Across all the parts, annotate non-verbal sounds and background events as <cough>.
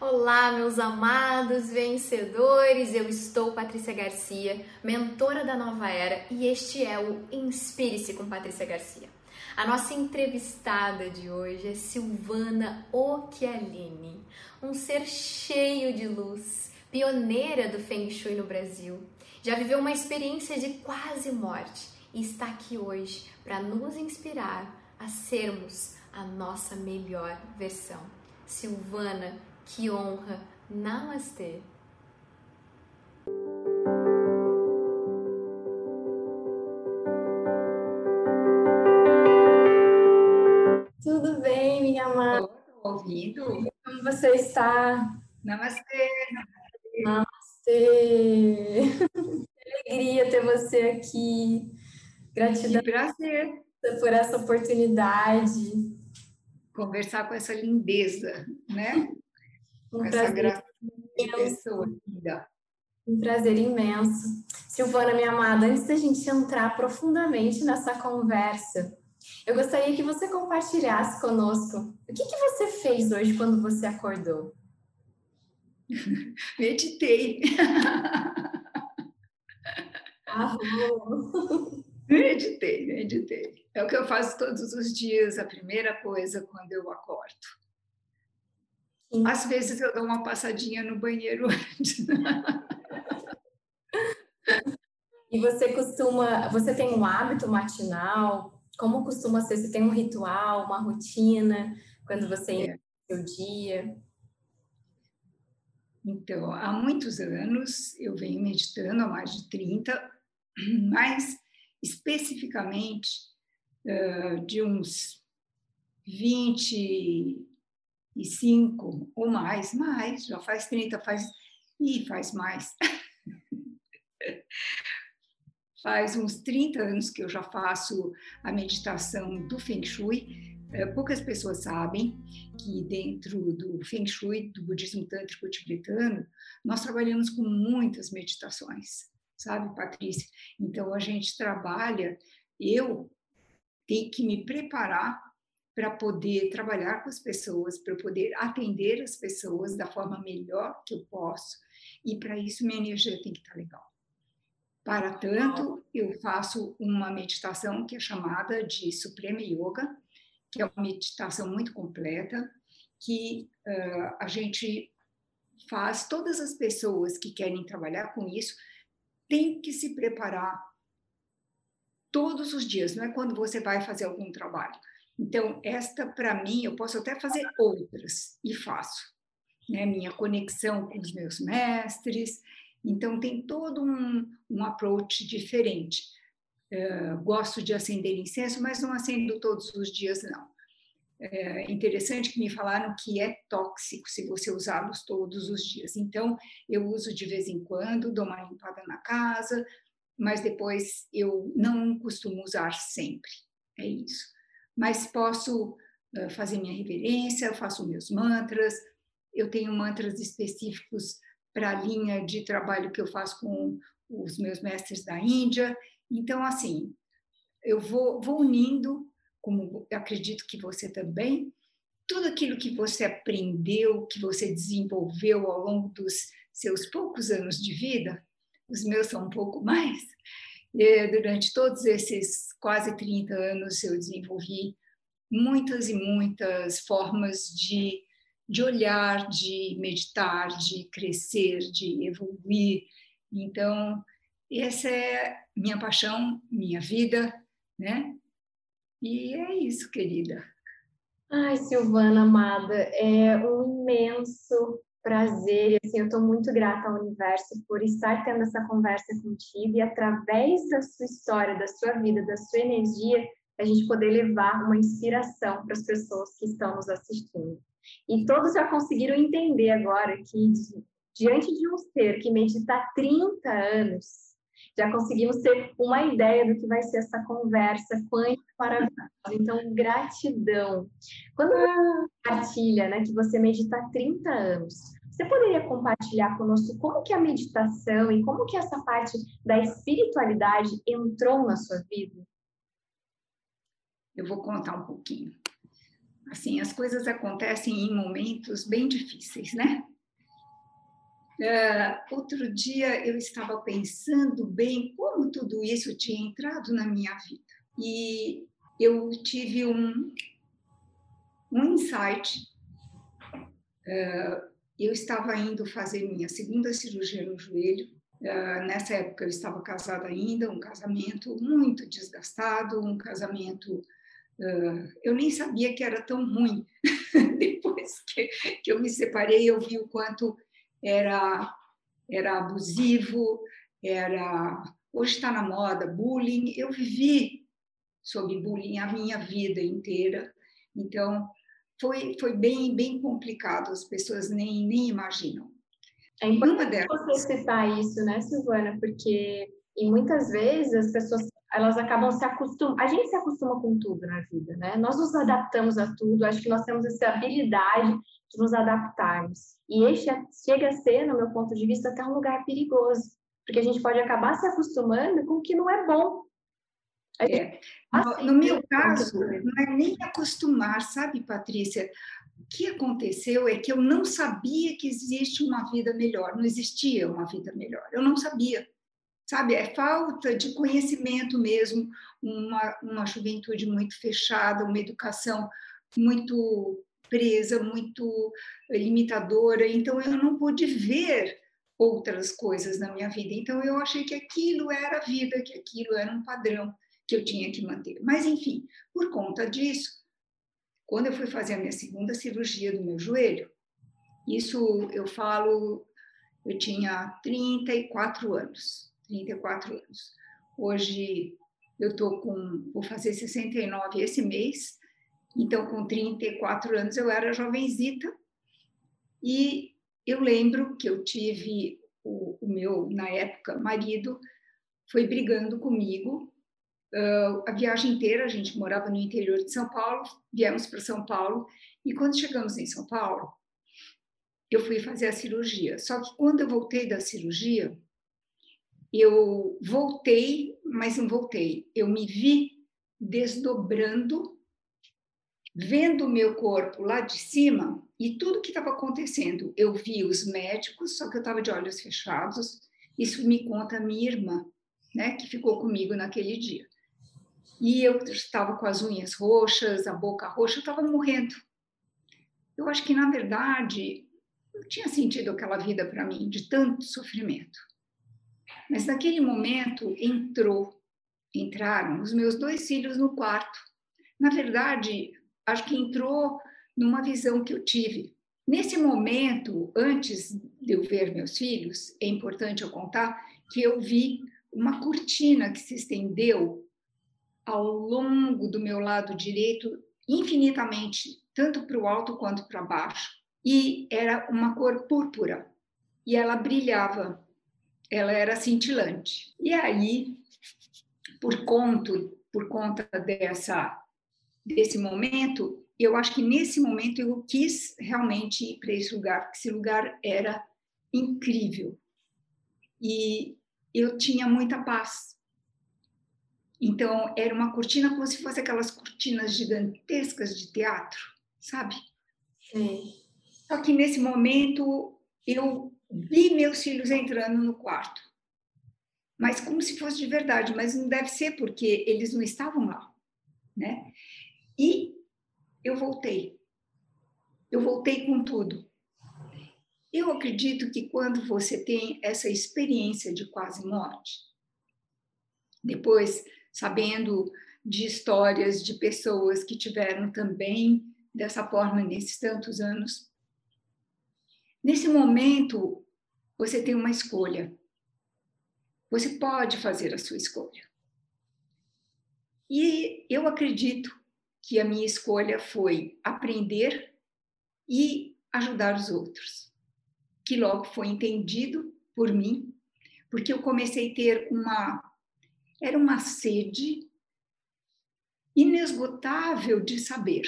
Olá, meus amados vencedores! Eu estou Patrícia Garcia, mentora da Nova Era, e este é o Inspire-se com Patrícia Garcia. A nossa entrevistada de hoje é Silvana Occhialini, um ser cheio de luz, pioneira do Feng Shui no Brasil. Já viveu uma experiência de quase morte e está aqui hoje para nos inspirar a sermos a nossa melhor versão. Silvana, que honra! Namastê! Tudo bem, minha amada? Estou ouvindo. Como você está? Namastê! Namastê! Que alegria ter você aqui. Gratidão. Que prazer. Por essa oportunidade. Conversar com essa lindeza, né? Um com essa pessoa linda. Um prazer imenso. Silvana, minha amada, antes da gente entrar profundamente nessa conversa, eu gostaria que você compartilhasse conosco o que, que você fez hoje quando você acordou. <laughs> Meditei. Arrou. <laughs> Meditei, meditei. É o que eu faço todos os dias, a primeira coisa quando eu acordo. Sim. Às vezes eu dou uma passadinha no banheiro <laughs> antes. E você costuma, você tem um hábito matinal? Como costuma ser? Você tem um ritual, uma rotina quando você é. seu dia? Então, há muitos anos eu venho meditando, há mais de 30, <clears throat> mas especificamente de uns 20 e cinco ou mais, mais, já faz 30, faz e faz mais. <laughs> faz uns 30 anos que eu já faço a meditação do Feng Shui. É, poucas pessoas sabem que dentro do Feng Shui, do budismo tântrico tibetano, nós trabalhamos com muitas meditações, sabe, Patrícia? Então a gente trabalha, eu tenho que me preparar para poder trabalhar com as pessoas, para poder atender as pessoas da forma melhor que eu posso. E para isso minha energia tem que estar legal. Para tanto, eu faço uma meditação que é chamada de Suprema Yoga, que é uma meditação muito completa, que uh, a gente faz, todas as pessoas que querem trabalhar com isso têm que se preparar todos os dias, não é quando você vai fazer algum trabalho. Então, esta, para mim, eu posso até fazer outras, e faço. Né? Minha conexão com os meus mestres. Então, tem todo um, um approach diferente. Uh, gosto de acender incenso, mas não acendo todos os dias, não. É interessante que me falaram que é tóxico se você usá-los todos os dias. Então, eu uso de vez em quando, dou uma limpada na casa, mas depois eu não costumo usar sempre. É isso mas posso fazer minha reverência, eu faço meus mantras, eu tenho mantras específicos para a linha de trabalho que eu faço com os meus mestres da Índia. Então, assim, eu vou, vou unindo, como acredito que você também, tudo aquilo que você aprendeu, que você desenvolveu ao longo dos seus poucos anos de vida, os meus são um pouco <laughs> mais, e durante todos esses quase 30 anos, eu desenvolvi muitas e muitas formas de, de olhar, de meditar, de crescer, de evoluir. Então, essa é minha paixão, minha vida, né? E é isso, querida. Ai, Silvana amada, é um imenso prazer, e assim, eu estou muito grata ao universo por estar tendo essa conversa contigo e através da sua história, da sua vida, da sua energia, a gente poder levar uma inspiração para as pessoas que estão nos assistindo. E todos já conseguiram entender agora que diante de um ser que medita há 30 anos, já conseguimos ter uma ideia do que vai ser essa conversa quântica maravilhosa. Então, gratidão. Quando você compartilha né, que você medita há 30 anos, você poderia compartilhar conosco como que a meditação e como que essa parte da espiritualidade entrou na sua vida? Eu vou contar um pouquinho. assim, as coisas acontecem em momentos bem difíceis, né? Uh, outro dia eu estava pensando bem como tudo isso tinha entrado na minha vida e eu tive um, um insight. Uh, eu estava indo fazer minha segunda cirurgia no joelho. Uh, nessa época eu estava casada ainda, um casamento muito desgastado, um casamento Uh, eu nem sabia que era tão ruim. <laughs> Depois que, que, eu me separei, eu vi o quanto era, era abusivo, era. Hoje está na moda, bullying. Eu vivi sob bullying a minha vida inteira. Então, foi, foi bem, bem complicado, as pessoas nem, nem imaginam. É importante você citar isso, né, Silvana? Porque e muitas vezes as pessoas elas acabam se acostumando. A gente se acostuma com tudo na vida, né? Nós nos adaptamos a tudo. Acho que nós temos essa habilidade de nos adaptarmos. E este chega a ser, no meu ponto de vista, até um lugar perigoso, porque a gente pode acabar se acostumando com o que não é bom. É. No, no meu caso, não é nem acostumar, sabe, Patrícia? O que aconteceu é que eu não sabia que existe uma vida melhor, não existia uma vida melhor. Eu não sabia sabe? É falta de conhecimento mesmo, uma, uma juventude muito fechada, uma educação muito presa, muito limitadora. Então, eu não pude ver outras coisas na minha vida. Então, eu achei que aquilo era a vida, que aquilo era um padrão que eu tinha que manter. Mas, enfim, por conta disso, quando eu fui fazer a minha segunda cirurgia do meu joelho, isso eu falo, eu tinha 34 anos. 34 anos. Hoje eu tô com, vou fazer 69 esse mês, então com 34 anos eu era jovenzita e eu lembro que eu tive o, o meu, na época, marido foi brigando comigo uh, a viagem inteira, a gente morava no interior de São Paulo, viemos para São Paulo e quando chegamos em São Paulo, eu fui fazer a cirurgia. Só que quando eu voltei da cirurgia, eu voltei, mas não voltei. Eu me vi desdobrando, vendo o meu corpo lá de cima e tudo que estava acontecendo. Eu vi os médicos, só que eu estava de olhos fechados. Isso me conta minha irmã, né, que ficou comigo naquele dia. E eu estava com as unhas roxas, a boca roxa, eu estava morrendo. Eu acho que, na verdade, não tinha sentido aquela vida para mim, de tanto sofrimento. Mas naquele momento entrou, entraram os meus dois filhos no quarto. Na verdade, acho que entrou numa visão que eu tive. Nesse momento, antes de eu ver meus filhos, é importante eu contar que eu vi uma cortina que se estendeu ao longo do meu lado direito infinitamente, tanto para o alto quanto para baixo, e era uma cor púrpura e ela brilhava ela era cintilante. E aí, por conta, por conta dessa, desse momento, eu acho que nesse momento eu quis realmente ir para esse lugar, porque esse lugar era incrível. E eu tinha muita paz. Então, era uma cortina como se fosse aquelas cortinas gigantescas de teatro, sabe? Sim. Só que nesse momento eu vi meus filhos entrando no quarto. Mas como se fosse de verdade, mas não deve ser porque eles não estavam lá, né? E eu voltei. Eu voltei com tudo. Eu acredito que quando você tem essa experiência de quase morte, depois sabendo de histórias de pessoas que tiveram também dessa forma nesses tantos anos, Nesse momento, você tem uma escolha. Você pode fazer a sua escolha. E eu acredito que a minha escolha foi aprender e ajudar os outros, que logo foi entendido por mim, porque eu comecei a ter uma era uma sede inesgotável de saber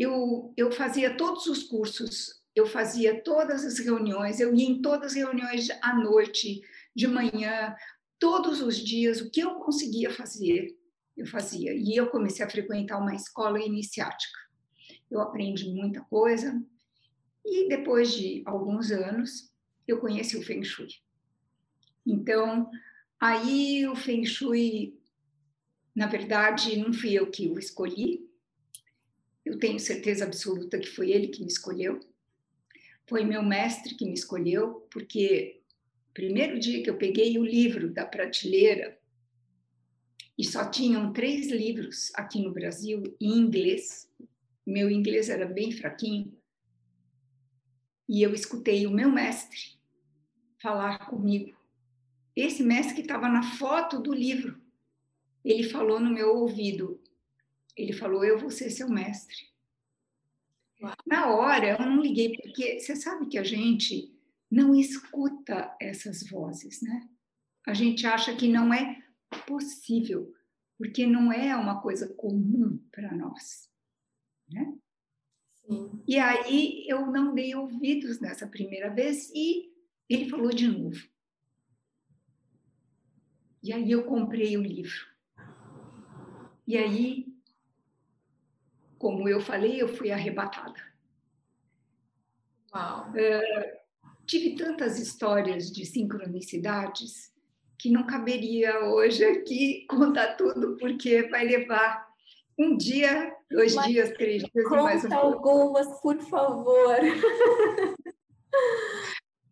eu, eu fazia todos os cursos, eu fazia todas as reuniões, eu ia em todas as reuniões à noite, de manhã, todos os dias, o que eu conseguia fazer, eu fazia. E eu comecei a frequentar uma escola iniciática. Eu aprendi muita coisa e depois de alguns anos eu conheci o Feng Shui. Então, aí o Feng Shui, na verdade, não fui eu que o escolhi. Eu tenho certeza absoluta que foi ele que me escolheu. Foi meu mestre que me escolheu, porque primeiro dia que eu peguei o livro da prateleira e só tinham três livros aqui no Brasil em inglês. Meu inglês era bem fraquinho. E eu escutei o meu mestre falar comigo. Esse mestre que estava na foto do livro, ele falou no meu ouvido. Ele falou: Eu vou ser seu mestre. Na hora, eu não liguei, porque você sabe que a gente não escuta essas vozes, né? A gente acha que não é possível, porque não é uma coisa comum para nós, né? Sim. E aí eu não dei ouvidos nessa primeira vez e ele falou de novo. E aí eu comprei o livro. E aí, como eu falei, eu fui arrebatada. Uau. Uh, tive tantas histórias de sincronicidades que não caberia hoje aqui contar tudo, porque vai levar um dia, dois Mas dias, três dias e mais um algumas, por favor.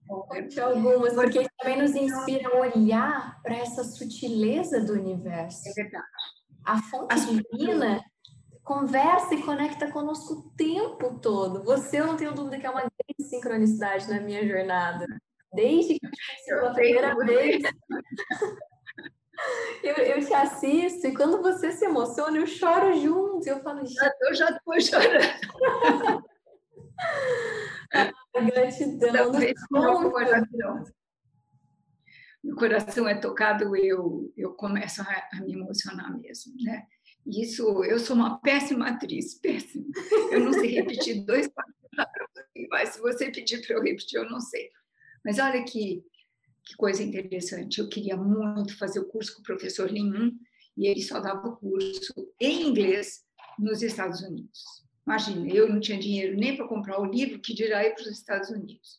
Conte algumas, porque também nos inspira a olhar para essa sutileza do universo. É verdade. A fonte As divina conversa e conecta conosco o tempo todo. Você, eu não tenho dúvida que é uma grande sincronicidade na minha jornada. Desde que eu te conheci pela primeira vez. <laughs> Eu, eu, te assisto e quando você se emociona, eu choro junto. Eu falo, eu já estou chorando. <laughs> A gratidão. Meu coração. meu coração é tocado, eu, eu começo a, a me emocionar mesmo, né? Isso, eu sou uma péssima atriz, <laughs> péssima. Eu não sei repetir dois mas se você pedir para eu repetir, eu não sei. Mas olha que, que coisa interessante. Eu queria muito fazer o curso com o professor Lin e ele só dava o curso em inglês nos Estados Unidos. Imagina, eu não tinha dinheiro nem para comprar o livro, que dirá ir para os Estados Unidos.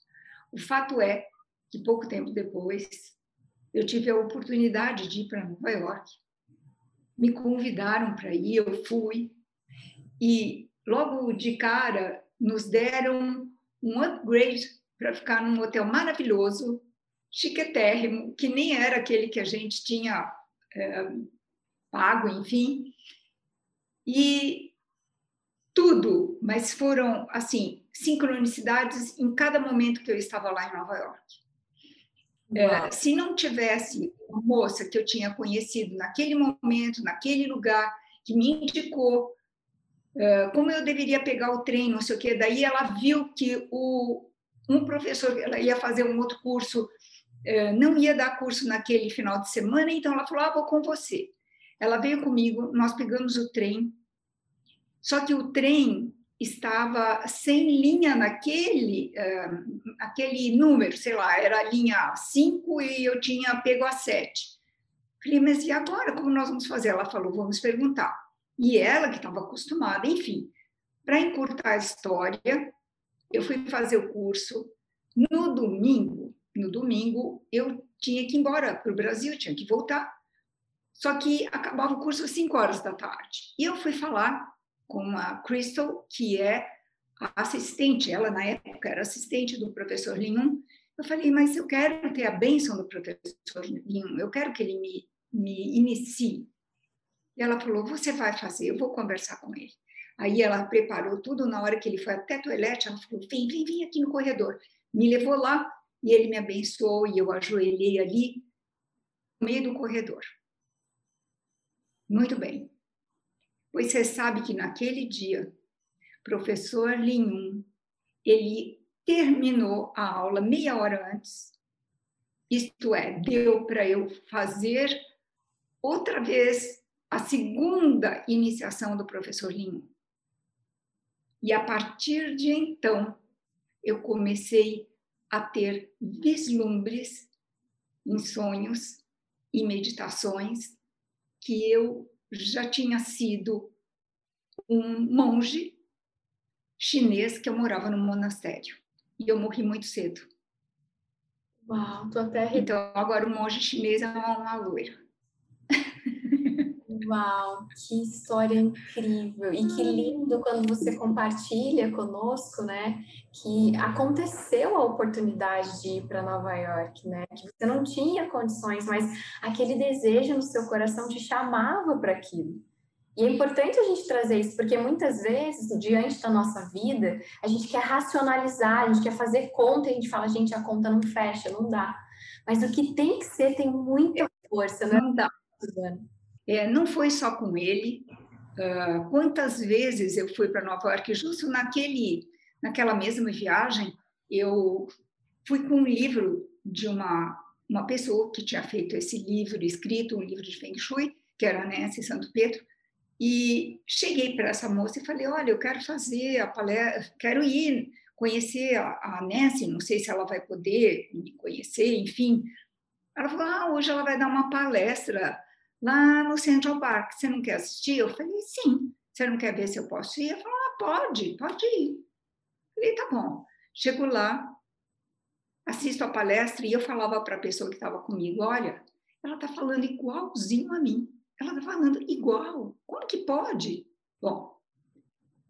O fato é que pouco tempo depois eu tive a oportunidade de ir para Nova York me convidaram para ir, eu fui, e logo de cara nos deram um upgrade para ficar num hotel maravilhoso, chiquetérrimo, que nem era aquele que a gente tinha é, pago, enfim. E tudo, mas foram assim sincronicidades em cada momento que eu estava lá em Nova York. É, se não tivesse uma moça que eu tinha conhecido naquele momento, naquele lugar, que me indicou é, como eu deveria pegar o trem, não sei o quê, daí ela viu que o, um professor, ela ia fazer um outro curso, é, não ia dar curso naquele final de semana, então ela falou: ah, vou com você. Ela veio comigo, nós pegamos o trem, só que o trem estava sem linha naquele uh, aquele número, sei lá, era a linha 5 e eu tinha pego a 7. Falei, mas e agora? Como nós vamos fazer? Ela falou, vamos perguntar. E ela, que estava acostumada, enfim, para encurtar a história, eu fui fazer o curso. No domingo, no domingo, eu tinha que ir embora para o Brasil, tinha que voltar. Só que acabava o curso às 5 horas da tarde. E eu fui falar com a Crystal, que é assistente, ela na época era assistente do professor Linhum. Eu falei, mas eu quero ter a bênção do professor Linhum, eu quero que ele me, me inicie. E ela falou, você vai fazer, eu vou conversar com ele. Aí ela preparou tudo, na hora que ele foi até a toalete, ela falou, vem, vem, vem aqui no corredor. Me levou lá e ele me abençoou e eu ajoelhei ali, no meio do corredor. Muito bem. Pois você sabe que naquele dia, professor Linhum, ele terminou a aula meia hora antes. Isto é, deu para eu fazer outra vez a segunda iniciação do professor Linhum. E a partir de então, eu comecei a ter vislumbres em sonhos e meditações que eu já tinha sido um monge chinês que eu morava no monastério. E eu morri muito cedo. Uau, tô até Então, agora o monge chinês é uma loira. Uau, que história incrível! E que lindo quando você compartilha conosco, né? Que aconteceu a oportunidade de ir para Nova York, né? Que você não tinha condições, mas aquele desejo no seu coração te chamava para aquilo. E é importante a gente trazer isso, porque muitas vezes, diante da nossa vida, a gente quer racionalizar, a gente quer fazer conta e a gente fala, gente, a conta não fecha, não dá. Mas o que tem que ser tem muita força, né? Não dá. É, não foi só com ele. Uh, quantas vezes eu fui para Nova York, justo naquele, naquela mesma viagem, eu fui com um livro de uma, uma pessoa que tinha feito esse livro, escrito um livro de Feng Shui, que era Nancy Santo Pedro, e cheguei para essa moça e falei: Olha, eu quero fazer a palestra, quero ir conhecer a, a Nancy, não sei se ela vai poder me conhecer, enfim. Ela falou: Ah, hoje ela vai dar uma palestra lá no Central Park, você não quer assistir? Eu falei: Sim. Você não quer ver se eu posso ir? Ela falou: Ah, pode, pode ir. Eu falei: Tá bom. Chego lá, assisto a palestra e eu falava para a pessoa que estava comigo: Olha, ela está falando igualzinho a mim. Ela está falando igual. Como que pode? Bom,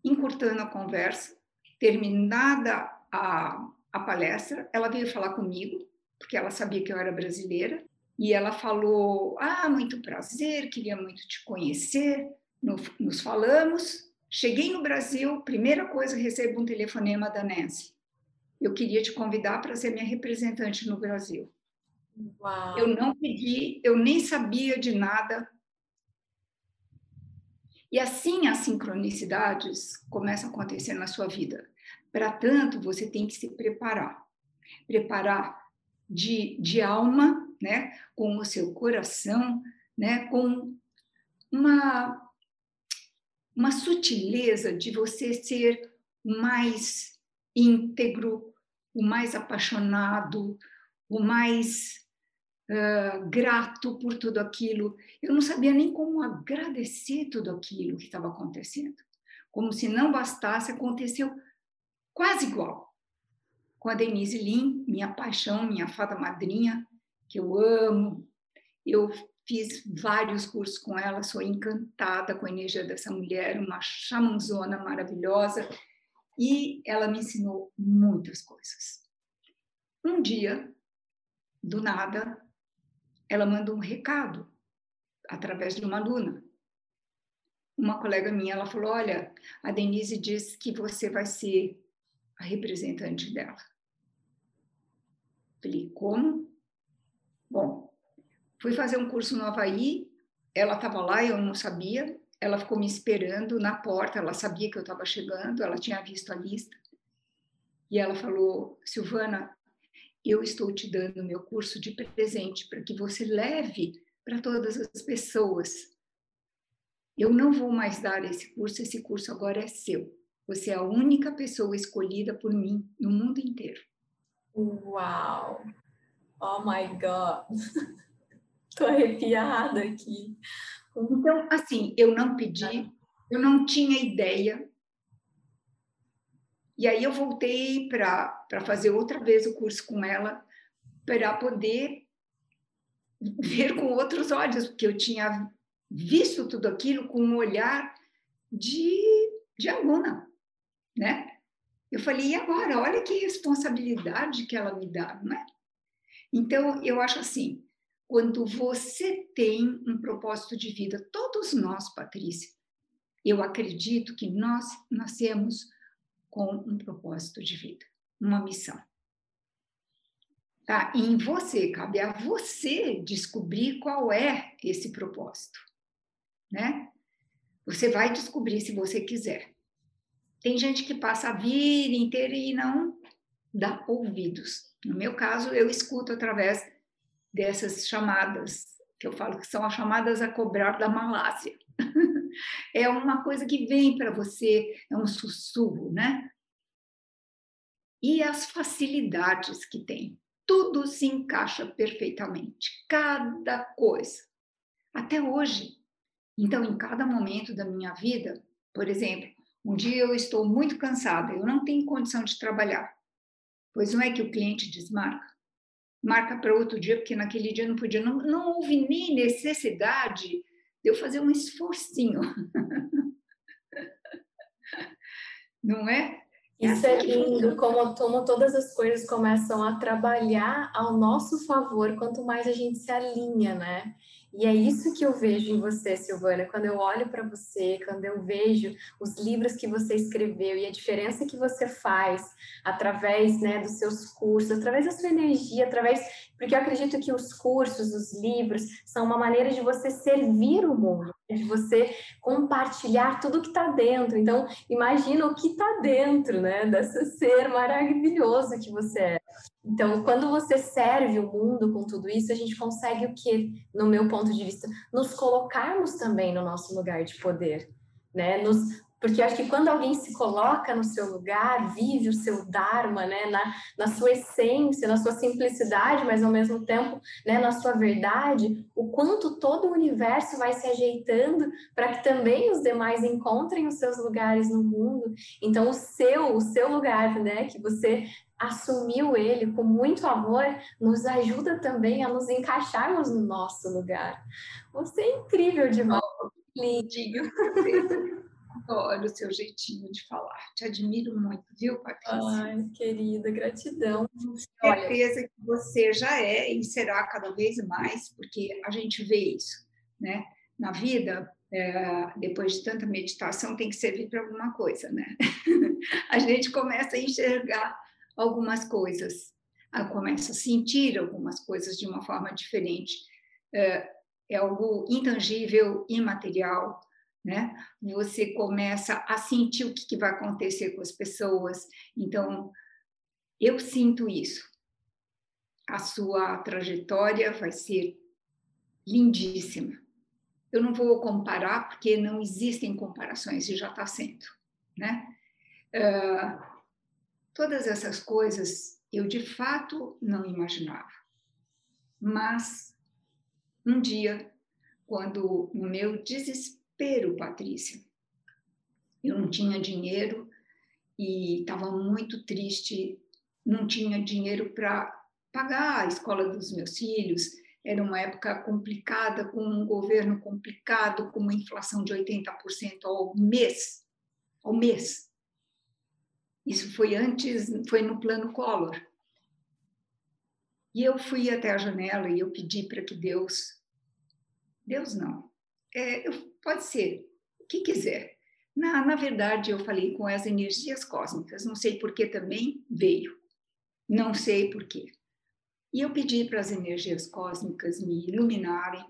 encurtando a conversa, terminada a, a palestra, ela veio falar comigo, porque ela sabia que eu era brasileira, e ela falou: Ah, muito prazer, queria muito te conhecer. Nos falamos. Cheguei no Brasil, primeira coisa, recebo um telefonema da Nancy. Eu queria te convidar para ser minha representante no Brasil. Uau. Eu não pedi, eu nem sabia de nada, e assim as sincronicidades começam a acontecer na sua vida. Para tanto, você tem que se preparar. Preparar de, de alma, né, com o seu coração, né, com uma, uma sutileza de você ser mais íntegro, o mais apaixonado, o mais uh, grato por tudo aquilo. Eu não sabia nem como agradecer tudo aquilo que estava acontecendo. Como se não bastasse, aconteceu quase igual. Com a Denise Lim, minha paixão, minha fada madrinha, que eu amo. Eu fiz vários cursos com ela, sou encantada com a energia dessa mulher, uma chamanzona maravilhosa, e ela me ensinou muitas coisas. Um dia, do nada, ela manda um recado através de uma aluna. Uma colega minha, ela falou: "Olha, a Denise disse que você vai ser a representante dela". Falei: "Como?" Bom, fui fazer um curso no Havaí, ela estava lá, eu não sabia, ela ficou me esperando na porta, ela sabia que eu estava chegando, ela tinha visto a lista. E ela falou: Silvana, eu estou te dando meu curso de presente para que você leve para todas as pessoas. Eu não vou mais dar esse curso, esse curso agora é seu. Você é a única pessoa escolhida por mim no mundo inteiro. Uau! Oh my God! <laughs> Estou arrepiada aqui. Então, assim, eu não pedi, eu não tinha ideia e aí eu voltei para fazer outra vez o curso com ela, para poder ver com outros olhos, porque eu tinha visto tudo aquilo com um olhar de, de aluna, né? Eu falei, e agora? Olha que responsabilidade que ela me dá, não é? Então, eu acho assim, quando você tem um propósito de vida, todos nós, Patrícia, eu acredito que nós nascemos com um propósito de vida, uma missão. Tá? E em você, cabe a você descobrir qual é esse propósito, né? Você vai descobrir se você quiser. Tem gente que passa a vida inteira e não dá ouvidos. No meu caso, eu escuto através dessas chamadas, que eu falo que são as chamadas a cobrar da Malásia. <laughs> é uma coisa que vem para você, é um sussurro, né? E as facilidades que tem. Tudo se encaixa perfeitamente, cada coisa. Até hoje. Então, em cada momento da minha vida, por exemplo, um dia eu estou muito cansada, eu não tenho condição de trabalhar. Pois não é que o cliente desmarca? Marca para outro dia, porque naquele dia não podia. Não, não houve nem necessidade de eu fazer um esforcinho. <laughs> não é? Isso é lindo, como, como todas as coisas começam a trabalhar ao nosso favor, quanto mais a gente se alinha, né? E é isso que eu vejo em você, Silvana, quando eu olho para você, quando eu vejo os livros que você escreveu e a diferença que você faz através né, dos seus cursos, através da sua energia, através. Porque eu acredito que os cursos, os livros, são uma maneira de você servir o mundo, de você compartilhar tudo que está dentro. Então, imagina o que está dentro, né, desse ser maravilhoso que você é. Então, quando você serve o mundo com tudo isso, a gente consegue o que, no meu ponto de vista, nos colocarmos também no nosso lugar de poder, né? Nos, porque eu acho que quando alguém se coloca no seu lugar, vive o seu dharma, né, na, na sua essência, na sua simplicidade, mas ao mesmo tempo, né, na sua verdade, o quanto todo o universo vai se ajeitando para que também os demais encontrem os seus lugares no mundo. Então, o seu, o seu lugar, né, que você assumiu ele com muito amor, nos ajuda também a nos encaixarmos no nosso lugar. Você é incrível demais, lindinho. Adoro o seu jeitinho de falar. Te admiro muito, viu, Patrícia? Ai, querida, gratidão. Com certeza que você já é e será cada vez mais, porque a gente vê isso, né? Na vida, é, depois de tanta meditação, tem que servir para alguma coisa, né? <laughs> a gente começa a enxergar algumas coisas, começa a sentir algumas coisas de uma forma diferente. É, é algo intangível, imaterial, né? Você começa a sentir o que vai acontecer com as pessoas. Então, eu sinto isso. A sua trajetória vai ser lindíssima. Eu não vou comparar porque não existem comparações e já está sendo, né? Uh, Todas essas coisas eu de fato não imaginava. Mas um dia, quando no meu desespero, Patrícia, eu não tinha dinheiro e estava muito triste, não tinha dinheiro para pagar a escola dos meus filhos. Era uma época complicada, com um governo complicado, com uma inflação de 80% ao mês, ao mês. Isso foi antes, foi no plano Collor. E eu fui até a janela e eu pedi para que Deus, Deus não, é, eu, pode ser o que quiser. Na, na verdade, eu falei com as energias cósmicas, não sei por que também veio, não sei por quê. E eu pedi para as energias cósmicas me iluminarem,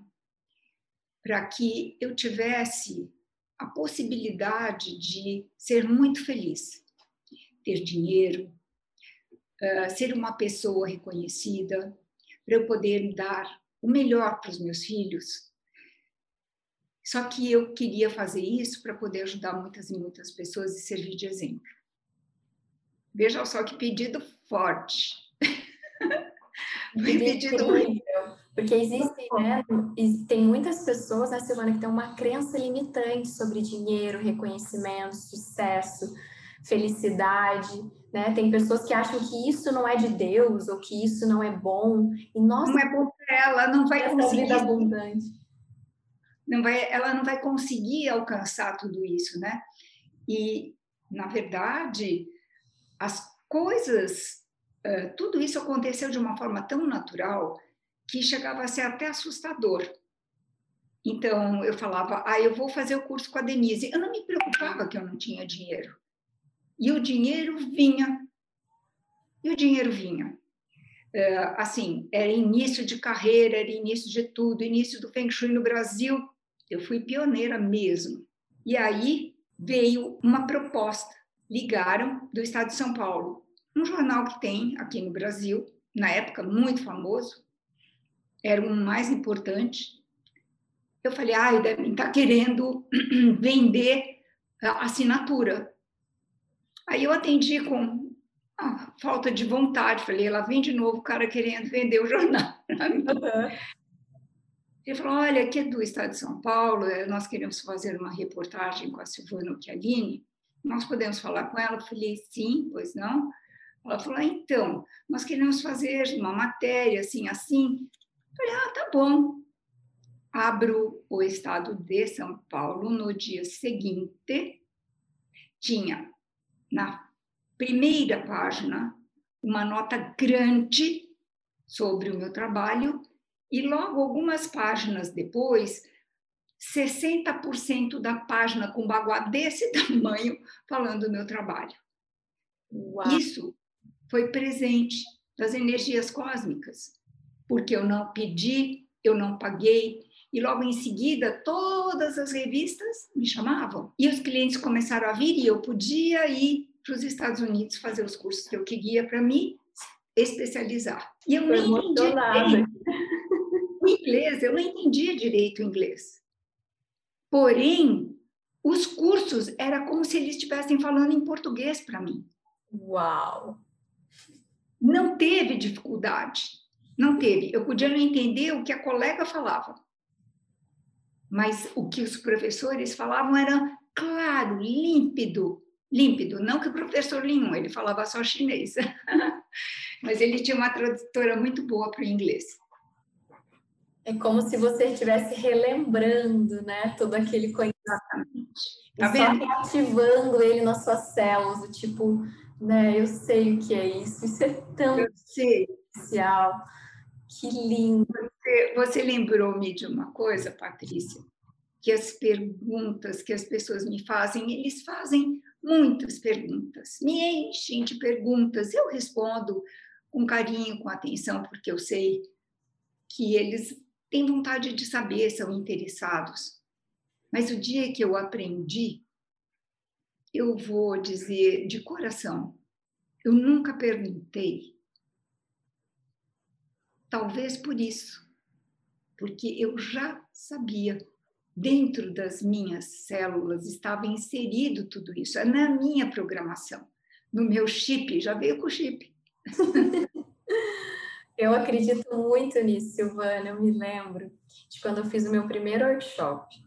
para que eu tivesse a possibilidade de ser muito feliz ter dinheiro, uh, ser uma pessoa reconhecida, para eu poder dar o melhor para os meus filhos. Só que eu queria fazer isso para poder ajudar muitas e muitas pessoas e servir de exemplo. Veja só que pedido forte. <laughs> pedido porque existem, né, tem muitas pessoas, né, Silvana, que têm uma crença limitante sobre dinheiro, reconhecimento, sucesso, felicidade, né? Tem pessoas que acham que isso não é de Deus ou que isso não é bom. E nossa, não é bom para ela, não vai conseguir vida abundante. Não vai, ela não vai conseguir alcançar tudo isso, né? E na verdade, as coisas, tudo isso aconteceu de uma forma tão natural que chegava a ser até assustador. Então, eu falava, ah, eu vou fazer o curso com a Denise. Eu não me preocupava que eu não tinha dinheiro. E o dinheiro vinha. E o dinheiro vinha. É, assim, era início de carreira, era início de tudo, início do Feng Shui no Brasil. Eu fui pioneira mesmo. E aí veio uma proposta. Ligaram do estado de São Paulo, um jornal que tem aqui no Brasil, na época muito famoso, era o mais importante. Eu falei, ai, devem estar tá querendo <clears throat> vender assinatura. Aí eu atendi com ah, falta de vontade, falei, ela vem de novo o cara querendo vender o jornal. Ele falou: Olha, aqui é do estado de São Paulo, eh, nós queremos fazer uma reportagem com a Silvana Chiavini, nós podemos falar com ela? Eu falei: Sim, pois não. Ela falou: ah, Então, nós queremos fazer uma matéria assim, assim. Eu falei: Ah, tá bom. Abro o estado de São Paulo no dia seguinte, tinha na primeira página uma nota grande sobre o meu trabalho e logo algumas páginas depois, 60% da página com baguá desse <laughs> tamanho falando do meu trabalho. Uau. Isso foi presente das energias cósmicas, porque eu não pedi, eu não paguei, e logo em seguida todas as revistas me chamavam. E os clientes começaram a vir e eu podia ir para os Estados Unidos fazer os cursos que eu queria para mim especializar. E eu nem entendia <laughs> o inglês, eu não entendia direito o inglês. Porém, os cursos era como se eles estivessem falando em português para mim. Uau! Não teve dificuldade, não teve. Eu podia não entender o que a colega falava, mas o que os professores falavam era claro, límpido, límpido. Não que o professor nenhum, ele falava só chinês, <laughs> mas ele tinha uma tradutora muito boa para o inglês. É como se você estivesse relembrando, né, todo aquele conhecimento. Exatamente. Tá vendo? Só ativando ele nas suas células, do tipo, né, eu sei o que é isso, isso é tão eu sei. especial. Que lindo. Você, você lembrou-me de uma coisa, Patrícia, que as perguntas que as pessoas me fazem, eles fazem muitas perguntas, me enchem de perguntas, eu respondo com carinho, com atenção, porque eu sei que eles têm vontade de saber, são interessados. Mas o dia que eu aprendi, eu vou dizer de coração, eu nunca perguntei Talvez por isso, porque eu já sabia, dentro das minhas células estava inserido tudo isso, é na minha programação, no meu chip, já veio com chip. <laughs> eu acredito muito nisso, Silvana, eu me lembro de quando eu fiz o meu primeiro workshop.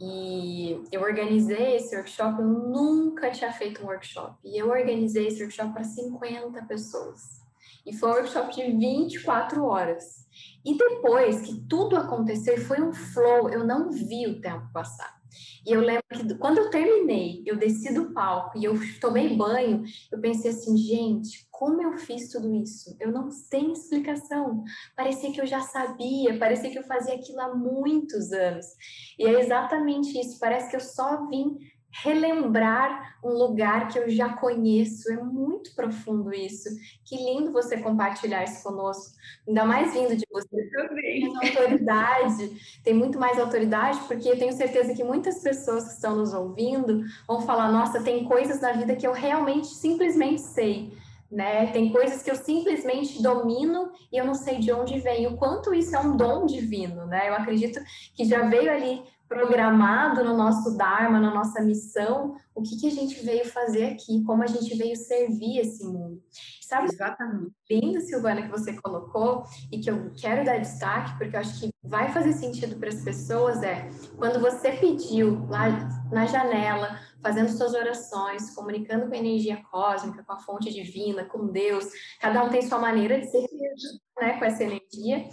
E eu organizei esse workshop, eu nunca tinha feito um workshop. E eu organizei esse workshop para 50 pessoas. E foi um workshop de 24 horas. E depois que tudo aconteceu, foi um flow, eu não vi o tempo passar. E eu lembro que quando eu terminei, eu desci do palco e eu tomei banho, eu pensei assim, gente, como eu fiz tudo isso? Eu não tenho explicação. Parecia que eu já sabia, parecia que eu fazia aquilo há muitos anos. E é exatamente isso, parece que eu só vim relembrar um lugar que eu já conheço. É muito profundo isso. Que lindo você compartilhar isso conosco. Ainda mais vindo de você. Também. Tem autoridade, tem muito mais autoridade, porque eu tenho certeza que muitas pessoas que estão nos ouvindo vão falar: nossa, tem coisas na vida que eu realmente simplesmente sei. Né? Tem coisas que eu simplesmente domino e eu não sei de onde vem. O quanto isso é um dom divino, né? Eu acredito que já veio ali programado no nosso Dharma, na nossa missão, o que, que a gente veio fazer aqui, como a gente veio servir esse mundo. Sabe, Exatamente. lindo, Silvana, que você colocou e que eu quero dar destaque, porque eu acho que vai fazer sentido para as pessoas, é quando você pediu lá na janela, fazendo suas orações, comunicando com a energia cósmica, com a fonte divina, com Deus, cada um tem sua maneira de ser né, com essa energia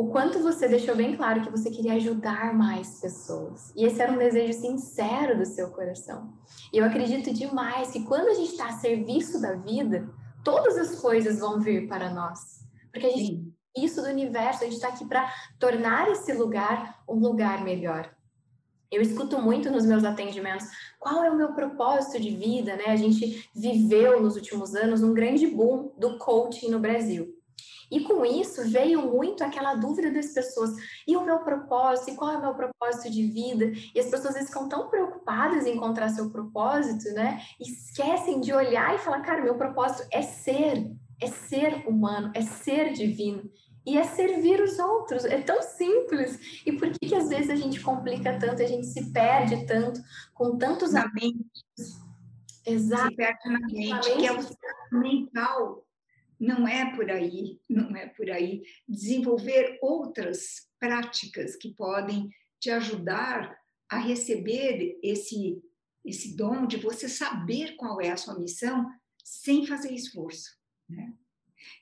o quanto você deixou bem claro que você queria ajudar mais pessoas. E esse era um desejo sincero do seu coração. E eu acredito demais que quando a gente está a serviço da vida, todas as coisas vão vir para nós. Porque a gente, isso do universo, a gente está aqui para tornar esse lugar um lugar melhor. Eu escuto muito nos meus atendimentos qual é o meu propósito de vida, né? A gente viveu nos últimos anos um grande boom do coaching no Brasil. E com isso veio muito aquela dúvida das pessoas: e o meu propósito? E qual é o meu propósito de vida? E as pessoas ficam tão preocupadas em encontrar seu propósito, né? E esquecem de olhar e falar: cara, meu propósito é ser, é ser humano, é ser divino. E é servir os outros, é tão simples. E por que, que às vezes a gente complica tanto, a gente se perde tanto com tantos amigos? Exato. Se perde na mente, que é o mental não é por aí, não é por aí. Desenvolver outras práticas que podem te ajudar a receber esse esse dom de você saber qual é a sua missão sem fazer esforço, né?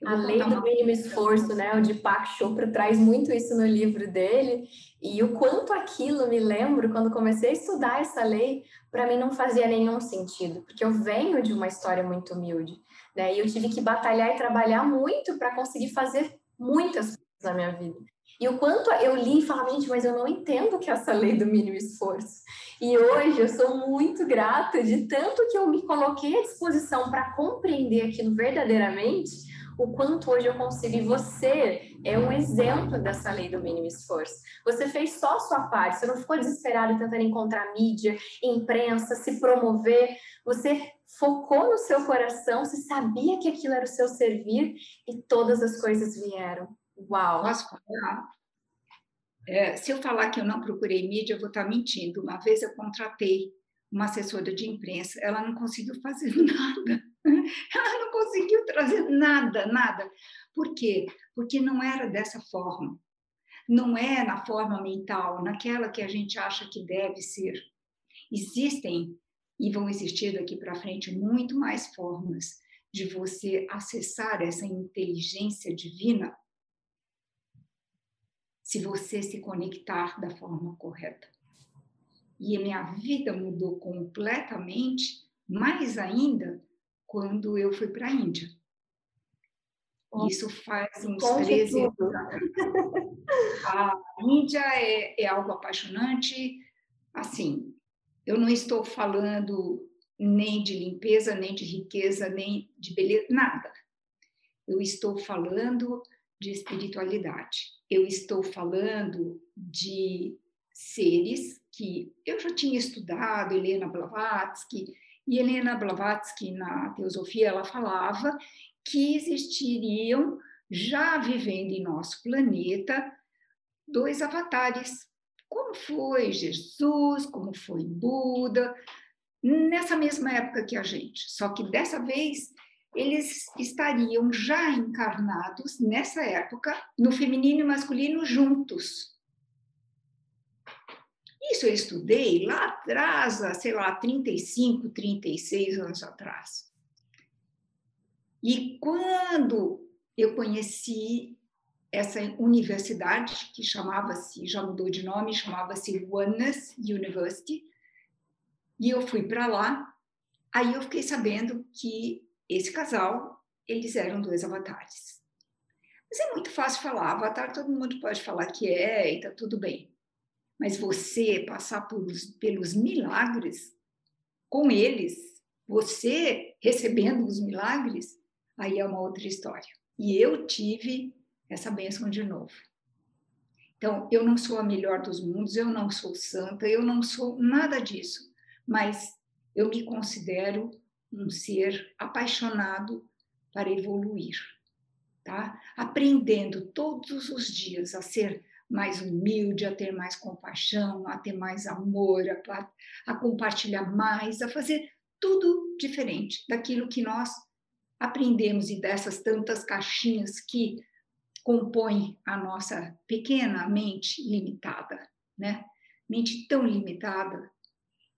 A lei do mínimo esforço, né? O Deepak Chopra traz muito isso no livro dele. E o quanto aquilo me lembro quando comecei a estudar essa lei, para mim não fazia nenhum sentido, porque eu venho de uma história muito humilde, né? E eu tive que batalhar e trabalhar muito para conseguir fazer muitas coisas na minha vida. E o quanto eu li e falava, gente, mas eu não entendo que é essa lei do mínimo esforço. E hoje eu sou muito grata de tanto que eu me coloquei à disposição para compreender aquilo verdadeiramente, o quanto hoje eu consigo. E você é um exemplo dessa lei do mínimo esforço. Você fez só a sua parte, você não ficou desesperado tentando encontrar mídia, imprensa, se promover. Você focou no seu coração, você sabia que aquilo era o seu servir e todas as coisas vieram. Uau! Posso falar? É, se eu falar que eu não procurei mídia, eu vou estar mentindo. Uma vez eu contratei uma assessora de imprensa, ela não conseguiu fazer <laughs> nada. Ela não conseguiu trazer nada, nada. Por quê? Porque não era dessa forma. Não é na forma mental, naquela que a gente acha que deve ser. Existem e vão existir daqui para frente muito mais formas de você acessar essa inteligência divina se você se conectar da forma correta. E a minha vida mudou completamente, mais ainda, quando eu fui para a Índia. Isso faz uns Conte 13 anos. A Índia é, é algo apaixonante. Assim, eu não estou falando nem de limpeza, nem de riqueza, nem de beleza, nada. Eu estou falando de espiritualidade. Eu estou falando de seres que eu já tinha estudado, Helena Blavatsky, e Helena Blavatsky, na Teosofia, ela falava que existiriam, já vivendo em nosso planeta, dois avatares. Como foi Jesus, como foi Buda, nessa mesma época que a gente. Só que dessa vez eles estariam já encarnados nessa época, no feminino e masculino juntos. Isso eu estudei lá atrás, sei lá, 35, 36 anos atrás. E quando eu conheci essa universidade, que chamava-se, já mudou de nome, chamava-se Oneness University, e eu fui para lá, aí eu fiquei sabendo que esse casal, eles eram dois avatares. Mas é muito fácil falar, avatar todo mundo pode falar que é e tá tudo bem. Mas você passar por, pelos milagres com eles, você recebendo os milagres, aí é uma outra história. E eu tive essa bênção de novo. Então, eu não sou a melhor dos mundos, eu não sou santa, eu não sou nada disso, mas eu me considero um ser apaixonado para evoluir, tá? Aprendendo todos os dias a ser mais humilde, a ter mais compaixão, a ter mais amor, a, a compartilhar mais, a fazer tudo diferente daquilo que nós aprendemos e dessas tantas caixinhas que compõem a nossa pequena mente limitada, né? Mente tão limitada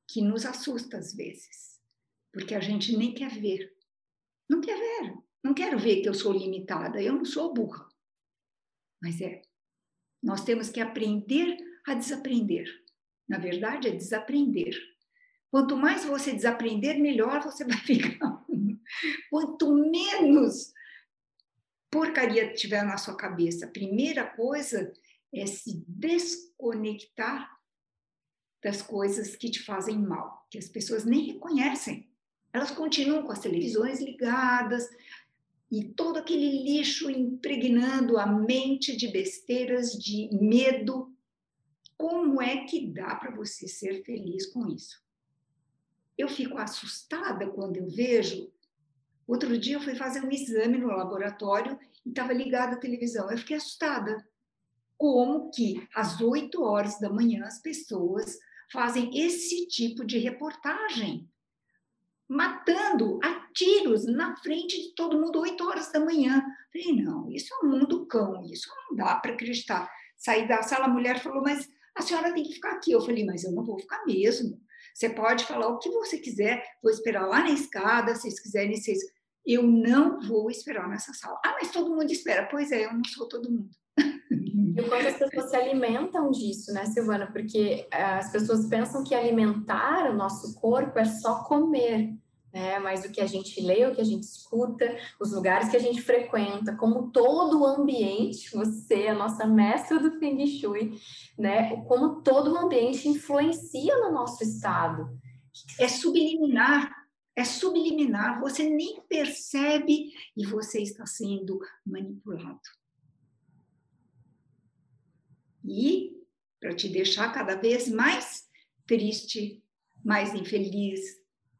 que nos assusta às vezes, porque a gente nem quer ver. Não quer ver. Não quero ver que eu sou limitada. Eu não sou burra. Mas é, nós temos que aprender a desaprender. Na verdade, é desaprender. Quanto mais você desaprender, melhor você <laughs> vai ficar. Quanto menos porcaria tiver na sua cabeça, a primeira coisa é se desconectar das coisas que te fazem mal, que as pessoas nem reconhecem. Elas continuam com as televisões ligadas, e todo aquele lixo impregnando a mente de besteiras, de medo. Como é que dá para você ser feliz com isso? Eu fico assustada quando eu vejo. Outro dia eu fui fazer um exame no laboratório e estava ligada a televisão. Eu fiquei assustada. Como que às 8 horas da manhã as pessoas fazem esse tipo de reportagem? matando a tiros na frente de todo mundo, 8 horas da manhã. Falei, não, isso é um mundo cão, isso não dá para acreditar. Saí da sala, a mulher falou, mas a senhora tem que ficar aqui. Eu falei, mas eu não vou ficar mesmo. Você pode falar o que você quiser, vou esperar lá na escada, se vocês quiserem, vocês... Eu não vou esperar nessa sala. Ah, mas todo mundo espera. Pois é, eu não sou todo mundo. E quanto as pessoas se alimentam disso, né, Silvana? Porque eh, as pessoas pensam que alimentar o nosso corpo é só comer, né? Mas o que a gente lê, o que a gente escuta, os lugares que a gente frequenta, como todo o ambiente, você, a nossa mestra do Feng Shui, né? Como todo o ambiente influencia no nosso estado. É subliminar, é subliminar, você nem percebe e você está sendo manipulado. E para te deixar cada vez mais triste, mais infeliz,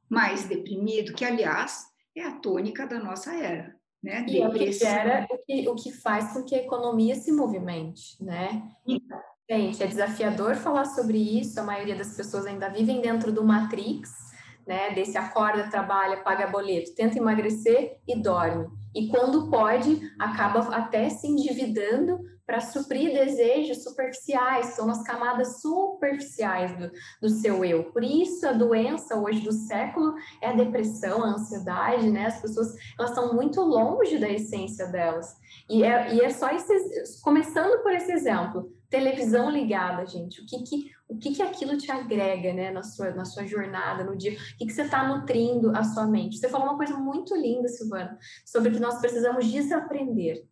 mais deprimido, que aliás é a tônica da nossa era. Né? E é o que gera o que, o que faz com que a economia se movimente, né? Então. Gente, é desafiador falar sobre isso, a maioria das pessoas ainda vivem dentro do Matrix, né? Desse acorda, trabalha, paga boleto, tenta emagrecer e dorme. E quando pode, acaba até se endividando para suprir desejos superficiais, são as camadas superficiais do, do seu eu. Por isso, a doença hoje do século é a depressão, a ansiedade, né? As pessoas, elas estão muito longe da essência delas. E é, e é só esse, começando por esse exemplo, televisão ligada, gente, o que que, o que, que aquilo te agrega, né, na sua, na sua jornada, no dia, o que, que você está nutrindo a sua mente. Você falou uma coisa muito linda, Silvana, sobre que nós precisamos desaprender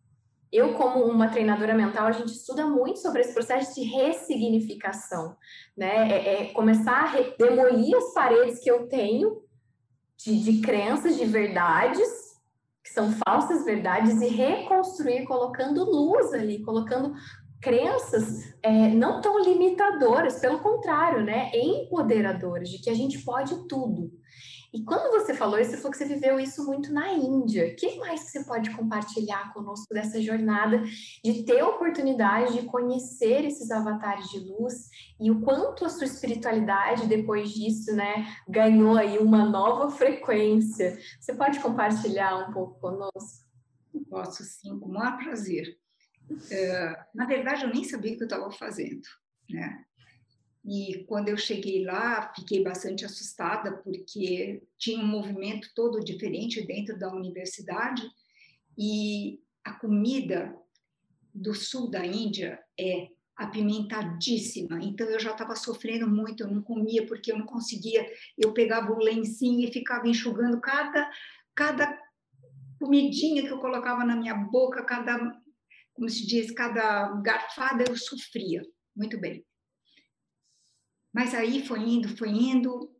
eu, como uma treinadora mental, a gente estuda muito sobre esse processo de ressignificação, né? É, é começar a demolir as paredes que eu tenho de, de crenças, de verdades, que são falsas verdades, e reconstruir colocando luz ali, colocando crenças é, não tão limitadoras, pelo contrário, né? Empoderadoras, de que a gente pode tudo. E quando você falou isso, você falou que você viveu isso muito na Índia. O que mais você pode compartilhar conosco dessa jornada de ter a oportunidade de conhecer esses avatares de luz e o quanto a sua espiritualidade depois disso, né, ganhou aí uma nova frequência? Você pode compartilhar um pouco conosco? Posso sim, com o maior prazer. É, na verdade, eu nem sabia o que eu estava fazendo, né? E quando eu cheguei lá, fiquei bastante assustada, porque tinha um movimento todo diferente dentro da universidade e a comida do sul da Índia é apimentadíssima. Então eu já estava sofrendo muito, eu não comia porque eu não conseguia. Eu pegava o lencinho e ficava enxugando cada cada comidinha que eu colocava na minha boca, cada como se diz, cada garfada eu sofria. Muito bem. Mas aí foi indo, foi indo.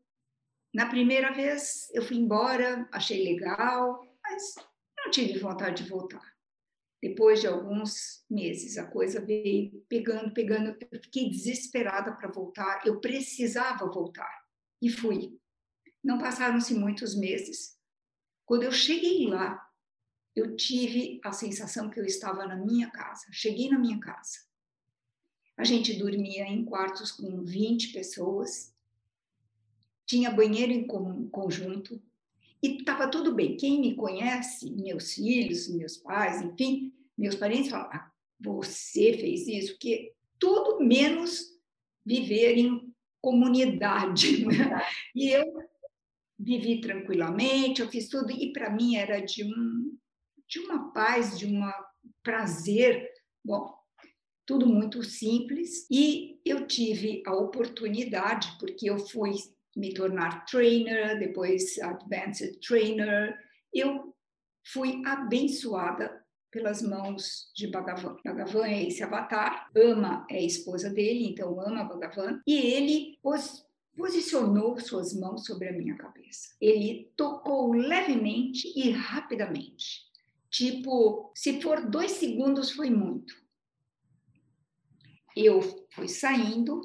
Na primeira vez eu fui embora, achei legal, mas não tive vontade de voltar. Depois de alguns meses, a coisa veio pegando, pegando. Eu fiquei desesperada para voltar. Eu precisava voltar. E fui. Não passaram-se muitos meses. Quando eu cheguei lá, eu tive a sensação que eu estava na minha casa. Cheguei na minha casa. A gente dormia em quartos com 20 pessoas, tinha banheiro em conjunto e estava tudo bem. Quem me conhece, meus filhos, meus pais, enfim, meus parentes falam: ah, você fez isso, porque tudo menos viver em comunidade. <laughs> Né? E eu vivi tranquilamente, eu fiz tudo, e para mim era de, um, de uma paz, de um prazer. Bom, tudo muito simples. E eu tive a oportunidade, porque eu fui me tornar trainer, depois advanced trainer, eu fui abençoada pelas mãos de Bhagavan. Bhagavan é esse avatar, Ama é a esposa dele, então ama Bhagavan, e ele pos posicionou suas mãos sobre a minha cabeça. Ele tocou levemente e rapidamente. Tipo, se for dois segundos, foi muito eu fui saindo,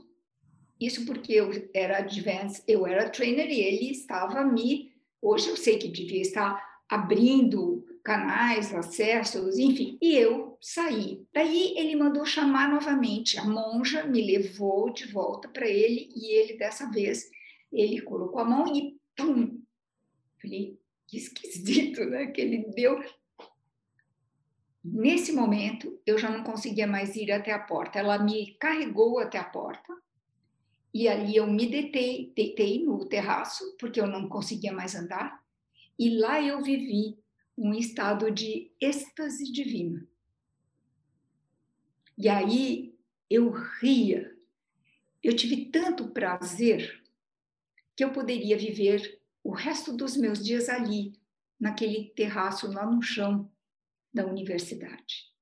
isso porque eu era advanced, eu era trainer e ele estava me, hoje eu sei que devia estar abrindo canais, acessos, enfim, e eu saí. Daí ele mandou chamar novamente, a monja me levou de volta para ele e ele dessa vez ele colocou a mão e pum, Falei, que esquisito, né? Que ele deu. Nesse momento, eu já não conseguia mais ir até a porta. Ela me carregou até a porta e ali eu me deitei, deitei no terraço, porque eu não conseguia mais andar. E lá eu vivi um estado de êxtase divina. E aí eu ria. Eu tive tanto prazer que eu poderia viver o resto dos meus dias ali, naquele terraço lá no chão da universidade.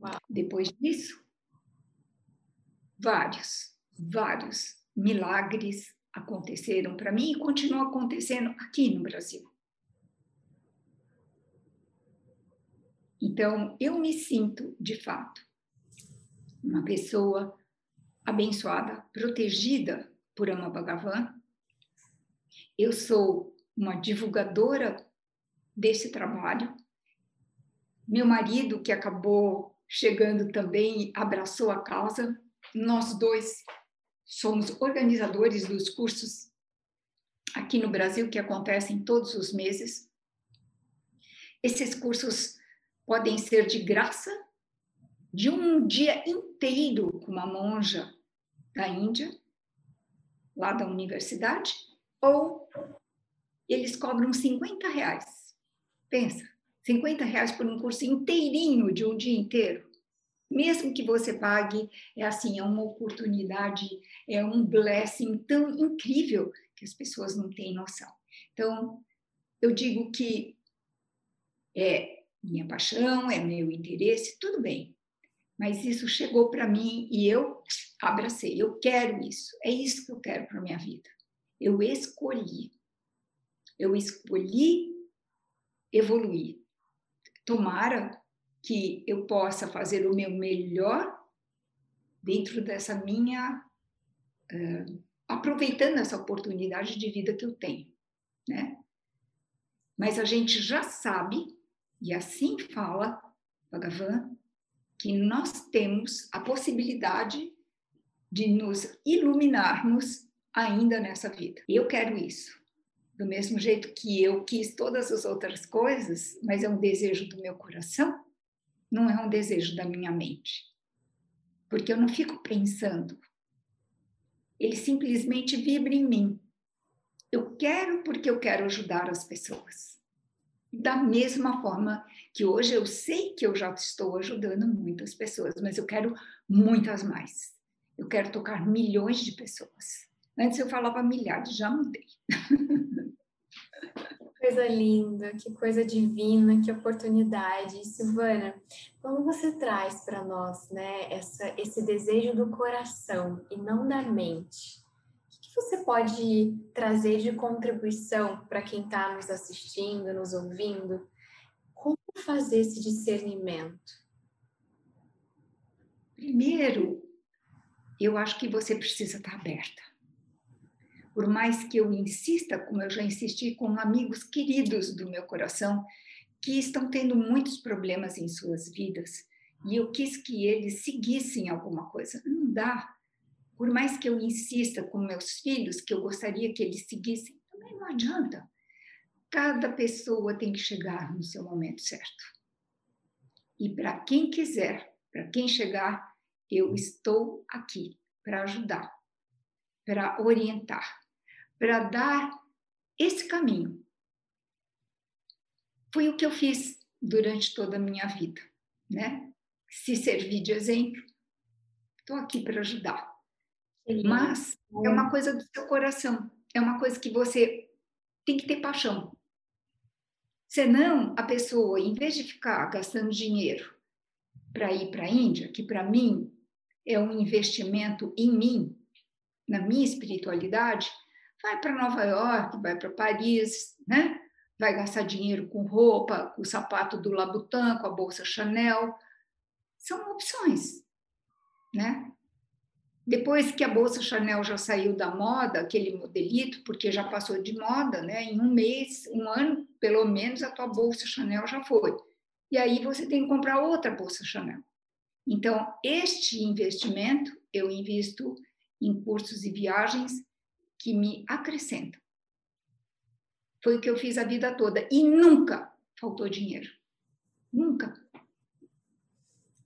Uau. Depois disso, vários, vários milagres aconteceram para mim e continuam acontecendo aqui no Brasil. Então, eu me sinto, de fato, uma pessoa abençoada, protegida por Ama Bhagavan, eu sou uma divulgadora desse trabalho. Meu marido, que acabou chegando também, abraçou a causa. Nós dois somos organizadores dos cursos aqui no Brasil, que acontecem todos os meses. Esses cursos podem ser de graça, de um dia inteiro com uma monja da Índia, lá da universidade, ou eles cobram 50 reais. Pensa, 50 reais por um curso inteirinho de um dia inteiro. Mesmo que você pague, é assim, é uma oportunidade, é um blessing tão incrível que as pessoas não têm noção. Então, eu digo que é minha paixão, é meu interesse, tudo bem. Mas isso chegou para mim e eu abracei. Eu quero isso. É isso que eu quero para minha vida. Eu escolhi. Eu escolhi evoluir. Tomara que eu possa fazer o meu melhor dentro dessa minha. Uh, aproveitando essa oportunidade de vida que eu tenho, né? Mas a gente já sabe, e assim fala Bhagavan, que nós temos a possibilidade de nos iluminarmos ainda nessa vida. Eu quero isso. Do mesmo jeito que eu quis todas as outras coisas, mas é um desejo do meu coração, não é um desejo da minha mente. Porque eu não fico pensando. Ele simplesmente vibra em mim. Eu quero porque eu quero ajudar as pessoas. Da mesma forma que hoje eu sei que eu já estou ajudando muitas pessoas, mas eu quero muitas mais. Eu quero tocar milhões de pessoas. Antes eu falava milhares, já mudei. Coisa linda, que coisa divina, que oportunidade. Silvana, quando você traz para nós né, essa, esse desejo do coração e não da mente, o que você pode trazer de contribuição para quem está nos assistindo, nos ouvindo? Como fazer esse discernimento? Primeiro, eu acho que você precisa estar aberta por mais que eu insista, como eu já insisti com amigos queridos do meu coração, que estão tendo muitos problemas em suas vidas, e eu quis que eles seguissem alguma coisa. Não dá. Por mais que eu insista com meus filhos, que eu gostaria que eles seguissem, também não adianta. Cada pessoa tem que chegar no seu momento certo. E para quem quiser, para quem chegar, eu estou aqui para ajudar, para orientar para dar esse caminho. Foi o que eu fiz durante toda a minha vida, né? Se servir de exemplo, estou aqui para ajudar. Mas é uma coisa do seu coração, é uma coisa que você tem que ter paixão. Senão, a pessoa, em vez de ficar gastando dinheiro para ir para a Índia, que para mim é um investimento em mim, na minha espiritualidade, vai para Nova York, vai para Paris, né? vai gastar dinheiro com roupa, com o sapato do Labutin, com a bolsa Chanel. São opções, né? Depois que a bolsa Chanel já saiu da moda, aquele modelito, porque já passou de moda, né? Em um mês, um ano, pelo menos, a tua bolsa Chanel já foi. E aí você tem que comprar outra bolsa Chanel. Então, este investimento eu invisto em cursos e viagens que me acrescentam. Foi o que eu fiz a vida toda e nunca faltou dinheiro. Nunca.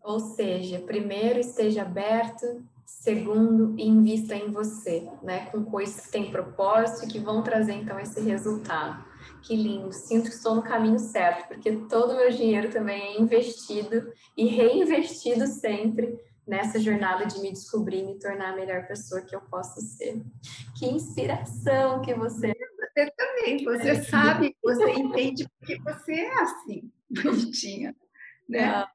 Ou seja, primeiro esteja aberto, segundo invista em você, né, com coisas que têm propósito e que vão trazer então esse resultado. Que lindo, sinto que estou no caminho certo, porque todo o meu dinheiro também é investido e reinvestido sempre nessa jornada de me descobrir e me tornar a melhor pessoa que eu posso ser. Que inspiração que você Você também, você é. sabe, você entende porque você é assim, <laughs> bonitinha, né? Ah,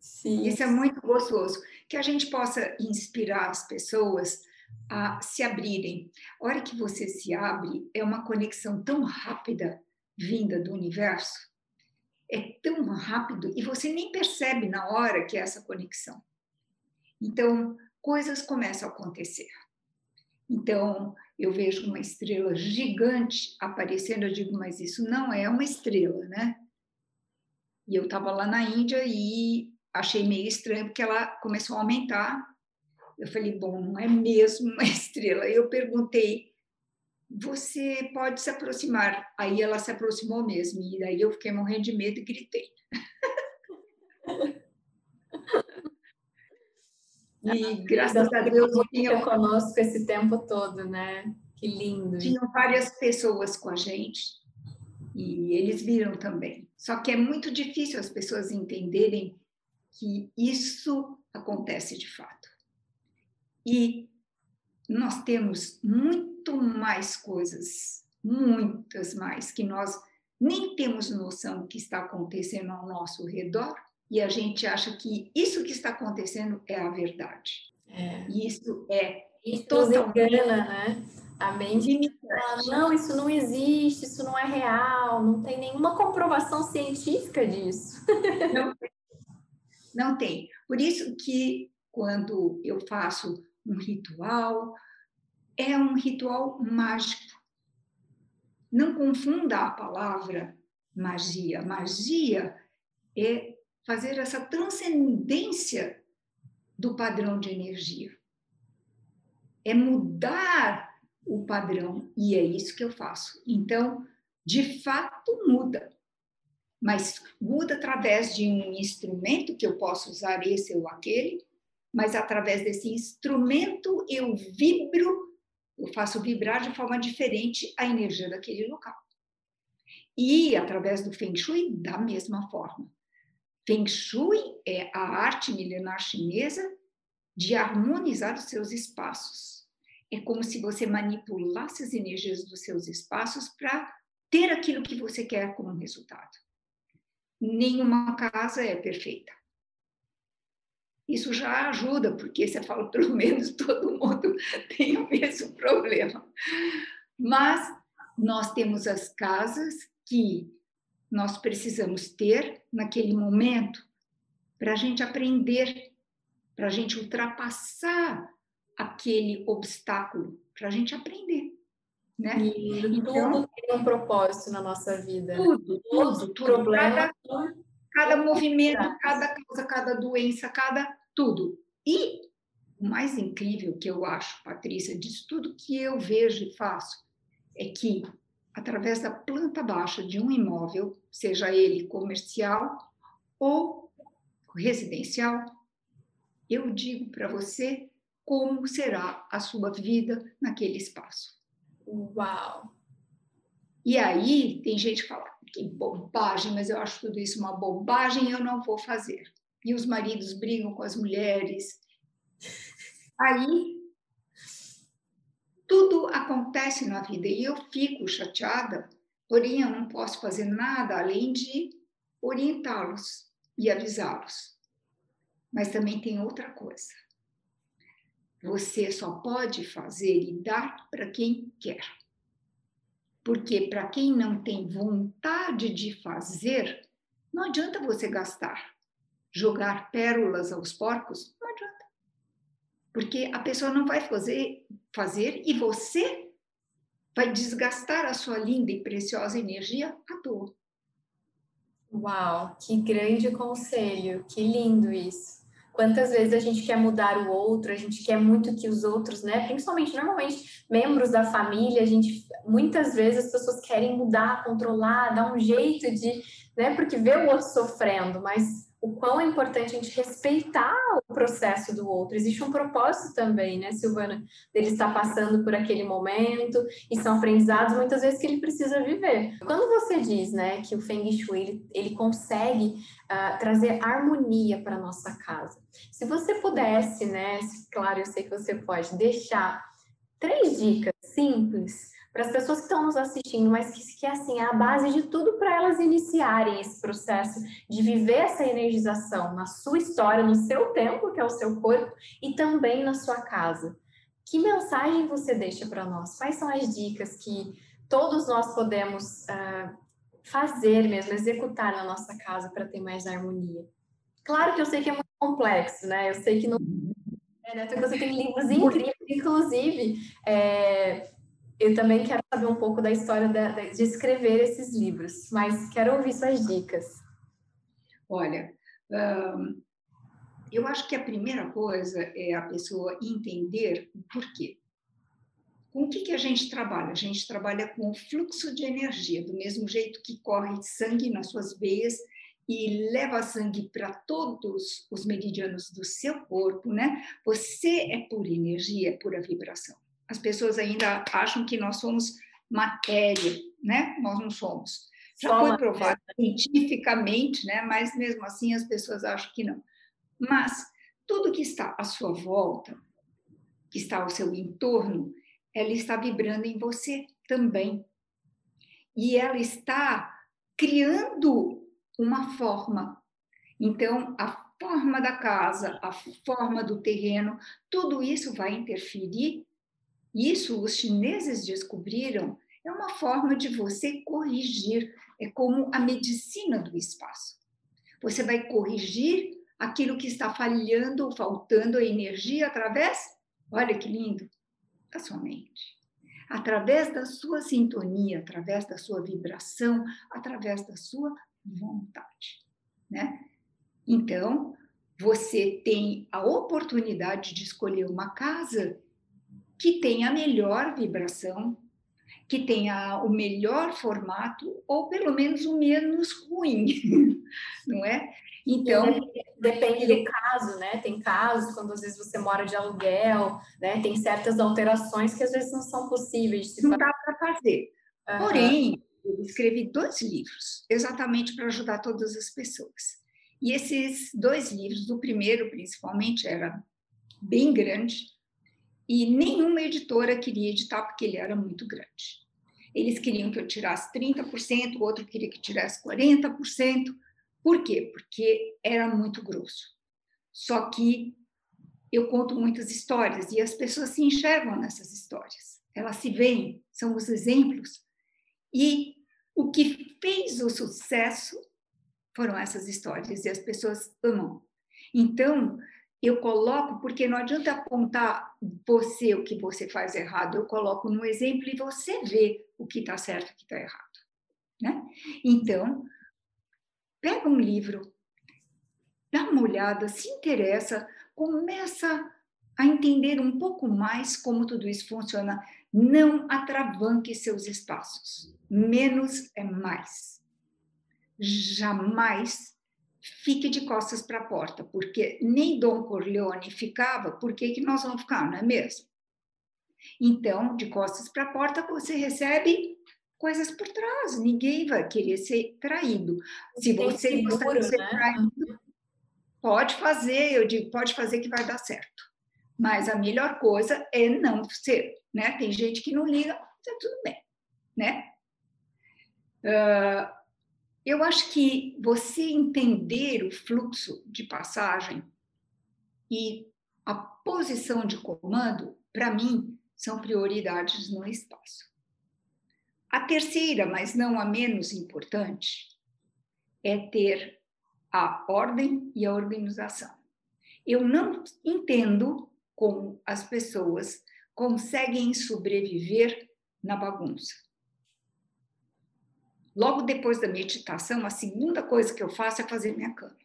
sim. Isso é muito gostoso, que a gente possa inspirar as pessoas a se abrirem. A hora que você se abre, é uma conexão tão rápida vinda do universo, é tão rápido e você nem percebe na hora que é essa conexão. Então, coisas começam a acontecer. Então, eu vejo uma estrela gigante aparecendo, eu digo, mas isso não é uma estrela, né? E eu estava lá na Índia e achei meio estranho, porque ela começou a aumentar. Eu falei, bom, não é mesmo uma <laughs> estrela. Eu perguntei, você pode se aproximar? Aí ela se aproximou mesmo, e daí eu fiquei morrendo de medo e gritei. <laughs> E graças a Deus tinha conosco esse tempo todo, né? Que lindo. Tinham várias pessoas com a gente e eles viram também. Só que é muito difícil as pessoas entenderem que isso acontece de fato. E nós temos muito mais coisas, muitas mais, que nós nem temos noção que está acontecendo ao nosso redor e a gente acha que isso que está acontecendo é a verdade. É. Isso é isso totalmente... engana, né? A mente fala, não, isso não existe, isso não é real, não tem nenhuma comprovação científica disso. <laughs> Não tem. Não tem. Por isso que quando eu faço um ritual, é um ritual mágico. Não confunda a palavra magia. Magia é fazer essa transcendência do padrão de energia. É mudar o padrão, e é isso que eu faço. Então, de fato, muda. Mas muda através de um instrumento que eu posso usar esse ou aquele, mas através desse instrumento eu vibro, eu faço vibrar de forma diferente a energia daquele local. E através do Feng Shui, da mesma forma. Feng Shui é a arte milenar chinesa de harmonizar os seus espaços. É como se você manipulasse as energias dos seus espaços para ter aquilo que você quer como resultado. Nenhuma casa é perfeita. Isso já ajuda, porque você fala, pelo <laughs> menos todo mundo <laughs> tem o mesmo problema. Mas nós temos as casas que nós precisamos ter naquele momento para a gente aprender, para a gente ultrapassar aquele obstáculo, para a gente aprender. Né? E então, tudo tem um propósito na nossa vida. Tudo, tudo, tudo. Problema, cada, cada movimento, cada causa, cada doença, cada tudo. E o mais incrível que eu acho, Patrícia, disso tudo que eu vejo e faço, é que através da planta baixa de um imóvel, seja ele comercial ou residencial, eu digo para você como será a sua vida naquele espaço. Uau! E aí tem gente que fala que bobagem, mas eu acho tudo isso uma bobagem, eu não vou fazer. E os maridos brigam com as mulheres. Aí tudo acontece na vida e eu fico chateada, porém eu não posso fazer nada além de orientá-los e avisá-los. Mas também tem outra coisa. Você só pode fazer e dar para quem quer. Porque para quem não tem vontade de fazer, não adianta você gastar. Jogar pérolas aos porcos, não adianta porque a pessoa não vai fazer, fazer e você vai desgastar a sua linda e preciosa energia à toa. Uau, que grande conselho, que lindo isso. Quantas vezes a gente quer mudar o outro, a gente quer muito que os outros, né? Principalmente, normalmente, membros da família, a gente, muitas vezes as pessoas querem mudar, controlar, dar um jeito de, né? Porque vê o outro sofrendo, mas o quão é importante a gente respeitar o processo do outro. Existe um propósito também, né, Silvana? Ele está passando por aquele momento e são aprendizados muitas vezes que ele precisa viver. Quando você diz, né, que o Feng Shui ele, ele consegue uh, trazer harmonia para nossa casa, se você pudesse, né, claro, eu sei que você pode deixar três dicas simples para as pessoas que estão nos assistindo, mas que, que assim, é a base de tudo para elas iniciarem esse processo de viver essa energização na sua história, no seu tempo, que é o seu corpo, e também na sua casa. Que mensagem você deixa para nós? Quais são as dicas que todos nós podemos uh, fazer mesmo, executar na nossa casa para ter mais harmonia? Claro que eu sei que é muito complexo, né? Eu sei que não. É, né? Você tem livros incríveis, inclusive. É, eu também quero saber um pouco da história de, de escrever esses livros, mas quero ouvir suas dicas. Olha, eu acho que a primeira coisa é a pessoa entender o porquê. Com o que, que a gente trabalha? A gente trabalha com o fluxo de energia, do mesmo jeito que corre sangue nas suas veias e leva sangue para todos os meridianos do seu corpo, né? Você é pura energia, é pura vibração as pessoas ainda acham que nós somos matéria, né? Nós não somos. Já Só foi provado cientificamente, né? Mas mesmo assim as pessoas acham que não. Mas tudo que está à sua volta, que está ao seu entorno, ela está vibrando em você também. E ela está criando uma forma. Então, a forma da casa, a forma do terreno, tudo isso vai interferir isso os chineses descobriram, é uma forma de você corrigir, é como a medicina do espaço. Você vai corrigir aquilo que está falhando ou faltando a energia através, olha que lindo, da sua mente. Através da sua sintonia, através da sua vibração, através da sua vontade, né? Então, você tem a oportunidade de escolher uma casa que tenha a melhor vibração, que tenha o melhor formato, ou pelo menos o menos ruim, <laughs> não é? Então. Depende do caso, né? Tem casos quando às vezes você mora de aluguel, né? Tem certas alterações que às vezes não são possíveis. não dá para fazer. Uhum. Porém, eu escrevi dois livros, exatamente para ajudar todas as pessoas. E esses dois livros, o primeiro principalmente era bem grande, e nenhuma editora queria editar porque ele era muito grande. Eles queriam que eu tirasse 30%, o outro queria que tirasse 40%. Por quê? Porque era muito grosso. Só que eu conto muitas histórias e as pessoas se enxergam nessas histórias. Elas se veem, são os exemplos. E o que fez o sucesso foram essas histórias e as pessoas amam. Então, eu coloco, porque não adianta apontar você o que você faz errado, eu coloco no exemplo e você vê o que está certo e o que está errado. Né? Então, pega um livro, dá uma olhada, se interessa, começa a entender um pouco mais como tudo isso funciona. Não atravanque seus espaços. Menos é mais. Jamais fique de costas para a porta, porque nem Dom Corleone ficava, por que, que nós vamos ficar, não é mesmo? Então, de costas para a porta, você recebe coisas por trás, ninguém vai querer ser traído. Se você gostaria de ser né? traído, pode fazer, eu digo, pode fazer que vai dar certo. Mas a melhor coisa é não ser, né? Tem gente que não liga, tá tudo bem, né? Uh, eu acho que você entender o fluxo de passagem e a posição de comando, para mim, são prioridades no espaço. A terceira, mas não a menos importante, é ter a ordem e a organização. Eu não entendo como as pessoas conseguem sobreviver na bagunça. Logo depois da meditação, a segunda coisa que eu faço é fazer minha cama.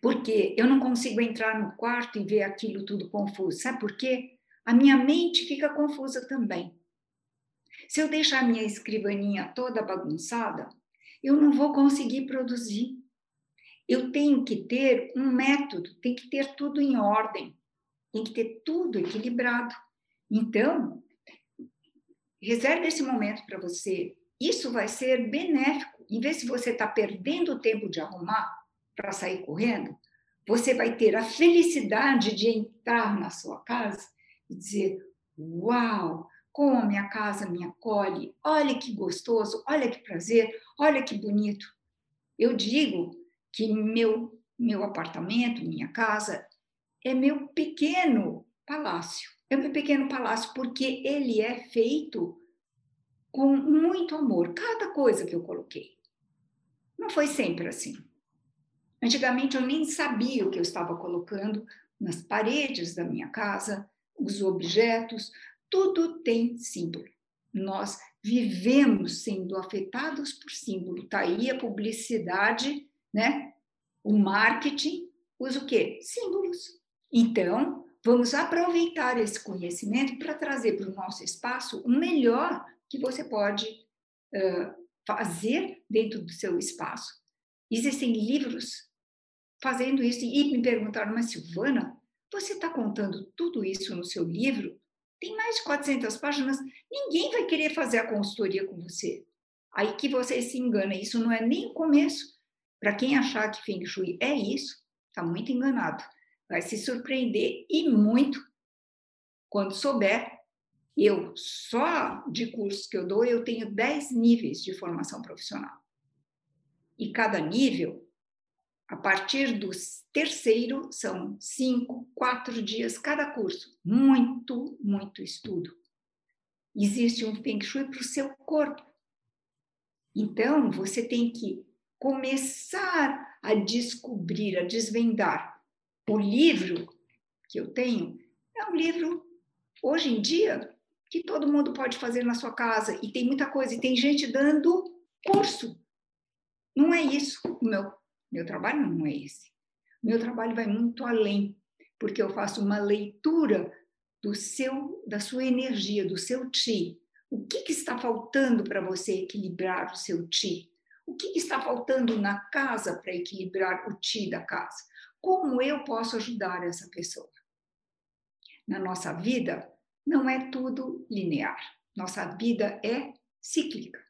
Porque eu não consigo entrar no quarto e ver aquilo tudo confuso. Sabe por quê? A minha mente fica confusa também. Se eu deixar a minha escrivaninha toda bagunçada, eu não vou conseguir produzir. Eu tenho que ter um método, tem que ter tudo em ordem, tem que ter tudo equilibrado. Então, reserve esse momento para você. Isso vai ser benéfico. Em vez de você estar tá perdendo tempo de arrumar para sair correndo, você vai ter a felicidade de entrar na sua casa e dizer: Uau, como a minha casa me acolhe, olha que gostoso, olha que prazer, olha que bonito. Eu digo que meu, meu apartamento, minha casa, é meu pequeno palácio. É meu pequeno palácio porque ele é feito com muito amor, cada coisa que eu coloquei. Não foi sempre assim. Antigamente eu nem sabia o que eu estava colocando nas paredes da minha casa, os objetos, tudo tem símbolo. Nós vivemos sendo afetados por símbolo. Está aí a publicidade, né? O marketing usa o quê? Símbolos. Então, vamos aproveitar esse conhecimento para trazer para o nosso espaço o melhor que você pode uh, fazer dentro do seu espaço. Existem livros fazendo isso e me perguntaram, mas Silvana, você está contando tudo isso no seu livro? Tem mais de 400 páginas, ninguém vai querer fazer a consultoria com você. Aí que você se engana, isso não é nem o começo. Para quem achar que Feng Shui é isso, está muito enganado. Vai se surpreender e muito quando souber. Eu, só de cursos que eu dou, eu tenho 10 níveis de formação profissional. E cada nível a partir do terceiro, são cinco, quatro dias cada curso. Muito, muito estudo. Existe um Feng Shui para o seu corpo. Então, você tem que começar a descobrir, a desvendar. O livro que eu tenho é um livro, hoje em dia, que todo mundo pode fazer na sua casa. E tem muita coisa, e tem gente dando curso. Não é isso o meu meu trabalho não é esse. Meu trabalho vai muito além, porque eu faço uma leitura do seu, da sua energia, do seu ti. O que, que está faltando para você equilibrar o seu ti? O que, que está faltando na casa para equilibrar o ti da casa? Como eu posso ajudar essa pessoa? Na nossa vida, não é tudo linear. Nossa vida é cíclica.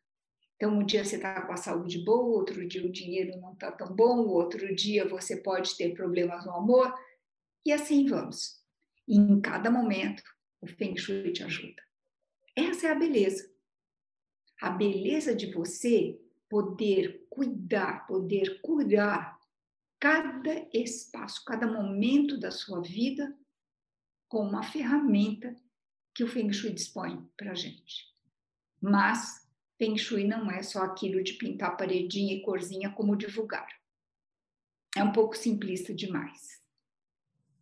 Então, um dia você está com a saúde boa, outro dia o dinheiro não está tão bom, outro dia você pode ter problemas no amor, e assim vamos. E em cada momento, o Feng Shui te ajuda. Essa é a beleza. A beleza de você poder cuidar, poder curar cada espaço, cada momento da sua vida com uma ferramenta que o Feng Shui dispõe para a gente. Mas Feng Shui não é só aquilo de pintar paredinha e corzinha como divulgar. É um pouco simplista demais,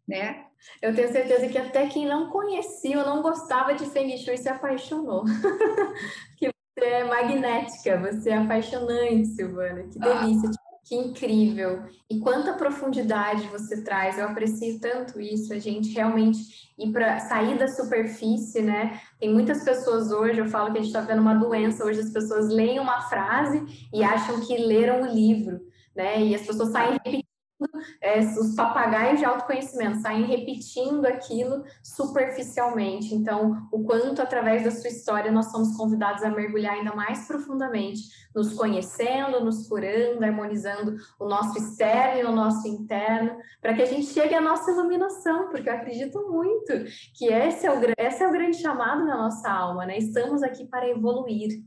né? Eu tenho certeza que até quem não conhecia ou não gostava de Feng Shui se apaixonou. <laughs> que você é magnética, você é apaixonante, Silvana. Que delícia. Ah. Que incrível! E quanta profundidade você traz. Eu aprecio tanto isso, a gente realmente ir para sair da superfície, né? Tem muitas pessoas hoje, eu falo que a gente está vendo uma doença, hoje as pessoas leem uma frase e acham que leram o livro, né? E as pessoas saem repetindo é, os papagaios de autoconhecimento saem repetindo aquilo superficialmente. Então, o quanto através da sua história nós somos convidados a mergulhar ainda mais profundamente, nos conhecendo, nos curando, harmonizando o nosso externo e o nosso interno, para que a gente chegue à nossa iluminação, porque eu acredito muito que esse é o, esse é o grande chamado da nossa alma, né? Estamos aqui para evoluir.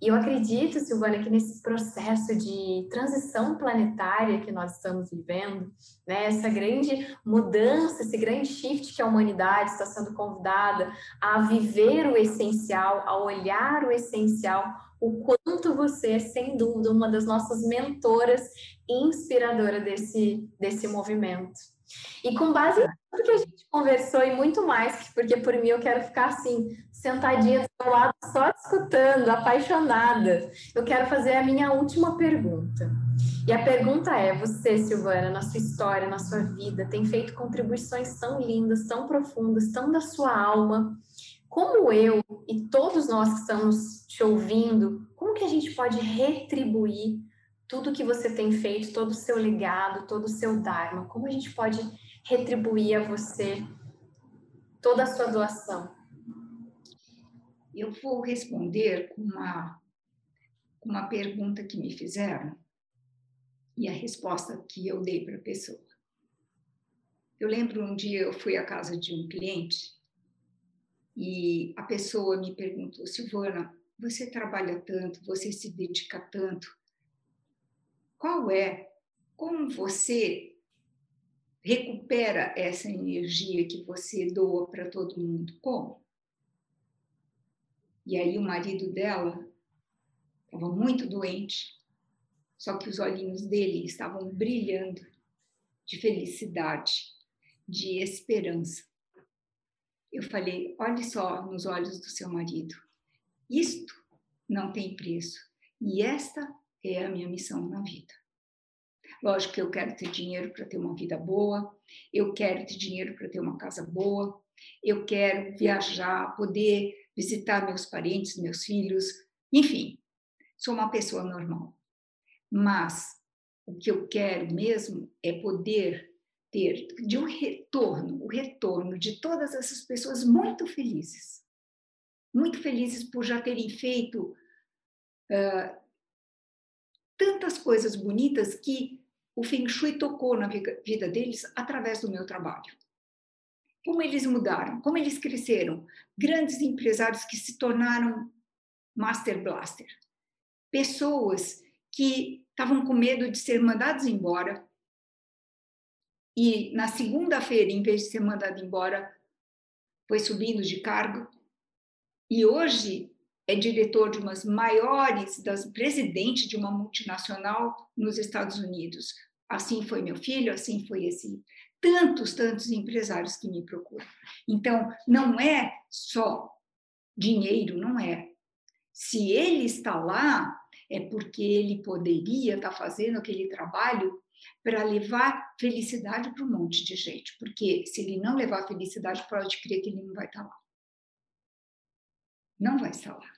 E eu acredito, Silvana, que nesse processo de transição planetária que nós estamos vivendo, né, essa grande mudança, esse grande shift que a humanidade está sendo convidada a viver o essencial, a olhar o essencial, o quanto você é, sem dúvida, uma das nossas mentoras inspiradora desse, desse movimento. E com base em tudo que a gente conversou e muito mais, porque por mim eu quero ficar assim, sentadinha do seu lado, só escutando, apaixonada. Eu quero fazer a minha última pergunta. E a pergunta é: você, Silvana, na sua história, na sua vida, tem feito contribuições tão lindas, tão profundas, tão da sua alma. Como eu e todos nós que estamos te ouvindo, como que a gente pode retribuir tudo que você tem feito, todo o seu legado, todo o seu dharma? Como a gente pode retribuir a você toda a sua doação? Eu vou responder com uma, uma pergunta que me fizeram e a resposta que eu dei para a pessoa. Eu lembro um dia eu fui à casa de um cliente e a pessoa me perguntou: Silvana, você trabalha tanto, você se dedica tanto, qual é, como você recupera essa energia que você doa para todo mundo? Como? E aí o marido dela estava muito doente só que os olhinhos dele estavam brilhando de felicidade, de esperança. Eu falei: olhe só nos olhos do seu marido. Isto não tem preço. E esta é a minha missão na vida. Lógico que eu quero ter dinheiro para ter uma vida boa, eu quero ter dinheiro para ter uma casa boa, eu quero viajar, poder visitar meus parentes, meus filhos, enfim, sou uma pessoa normal. Mas o que eu quero mesmo é poder ter de um retorno, o retorno de todas essas pessoas muito felizes, muito felizes por já terem feito uh, tantas coisas bonitas que o Feng Shui tocou na vida deles através do meu trabalho. Como eles mudaram, como eles cresceram, grandes empresários que se tornaram Master Blaster, pessoas que estavam com medo de ser mandados embora. E na segunda-feira, em vez de ser mandado embora, foi subindo de cargo. E hoje é diretor de umas maiores, das presidente de uma multinacional nos Estados Unidos. Assim foi meu filho, assim foi esse tantos, tantos empresários que me procuram. Então, não é só dinheiro, não é. Se ele está lá, é porque ele poderia estar tá fazendo aquele trabalho para levar felicidade para um monte de gente. Porque se ele não levar felicidade, pode crer que ele não vai estar tá lá. Não vai estar lá.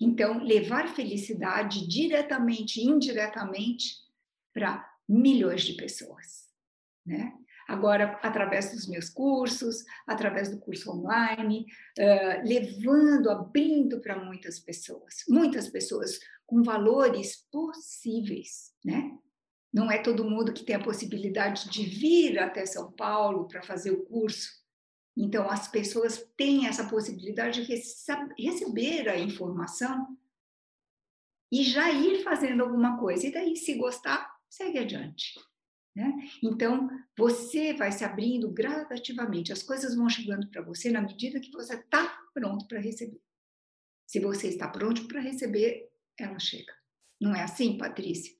Então, levar felicidade diretamente indiretamente para milhões de pessoas, né? agora através dos meus cursos, através do curso online, uh, levando, abrindo para muitas pessoas, muitas pessoas com valores possíveis, né? Não é todo mundo que tem a possibilidade de vir até São Paulo para fazer o curso. Então, as pessoas têm essa possibilidade de receber a informação e já ir fazendo alguma coisa. E daí, se gostar, segue adiante. Né? Então, você vai se abrindo gradativamente, as coisas vão chegando para você na medida que você está pronto para receber. Se você está pronto para receber, ela chega. Não é assim, Patrícia?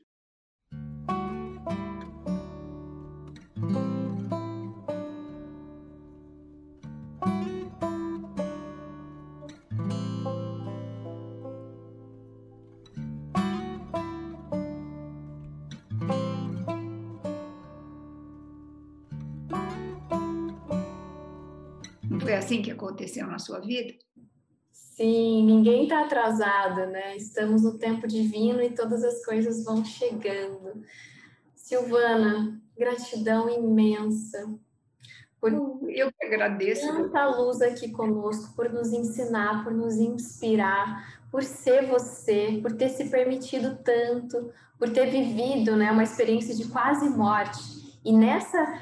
Assim que aconteceu na sua vida? Sim, ninguém está atrasado, né? Estamos no tempo divino e todas as coisas vão chegando. Silvana, gratidão imensa por eu que agradeço tanta luz aqui conosco, por nos ensinar, por nos inspirar, por ser você, por ter se permitido tanto, por ter vivido, né, uma experiência de quase morte e nessa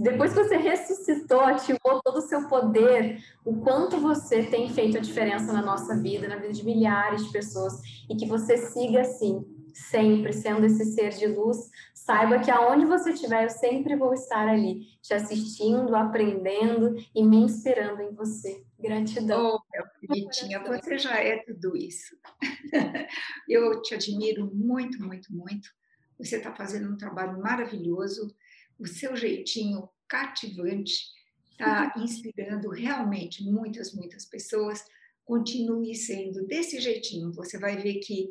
depois que você ressuscitou, ativou todo o seu poder, o quanto você tem feito a diferença na nossa vida, na vida de milhares de pessoas, e que você siga assim, sempre sendo esse ser de luz. Saiba que aonde você estiver, eu sempre vou estar ali, te assistindo, aprendendo e me inspirando em você. Gratidão. Oh, meu você já é tudo isso. <laughs> Eu te admiro muito, muito, muito você está fazendo um trabalho maravilhoso, o seu jeitinho cativante está <laughs> inspirando realmente muitas, muitas pessoas. Continue sendo desse jeitinho, você vai ver que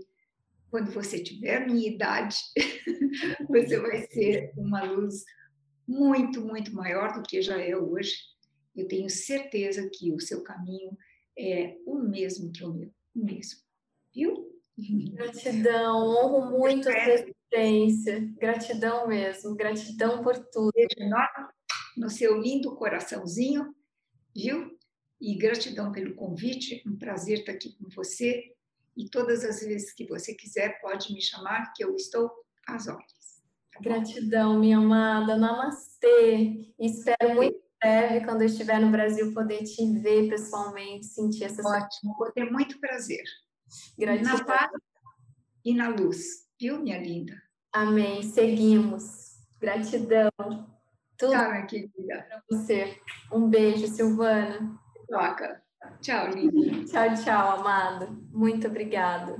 quando você tiver a minha idade, <laughs> você vai ser uma luz muito, muito maior do que já é hoje. Eu tenho certeza que o seu caminho é o mesmo que o meu, o mesmo. Viu? Gratidão, honro muito sua existência. Gratidão mesmo, gratidão por tudo. No seu lindo coraçãozinho, viu? E gratidão pelo convite, um prazer estar aqui com você. E todas as vezes que você quiser, pode me chamar, que eu estou às ordens. Tá gratidão, minha amada. Namastê. Espero muito breve, quando eu estiver no Brasil, poder te ver pessoalmente, sentir essa Ótimo, vou ter muito prazer. Gratidão. Na paz e na luz, viu, minha linda? Amém. Seguimos. Gratidão. Tudo Tchau, minha querida. Para você. Um beijo, Silvana. Troca. Tchau, linda. tchau, tchau, amado. Muito obrigada.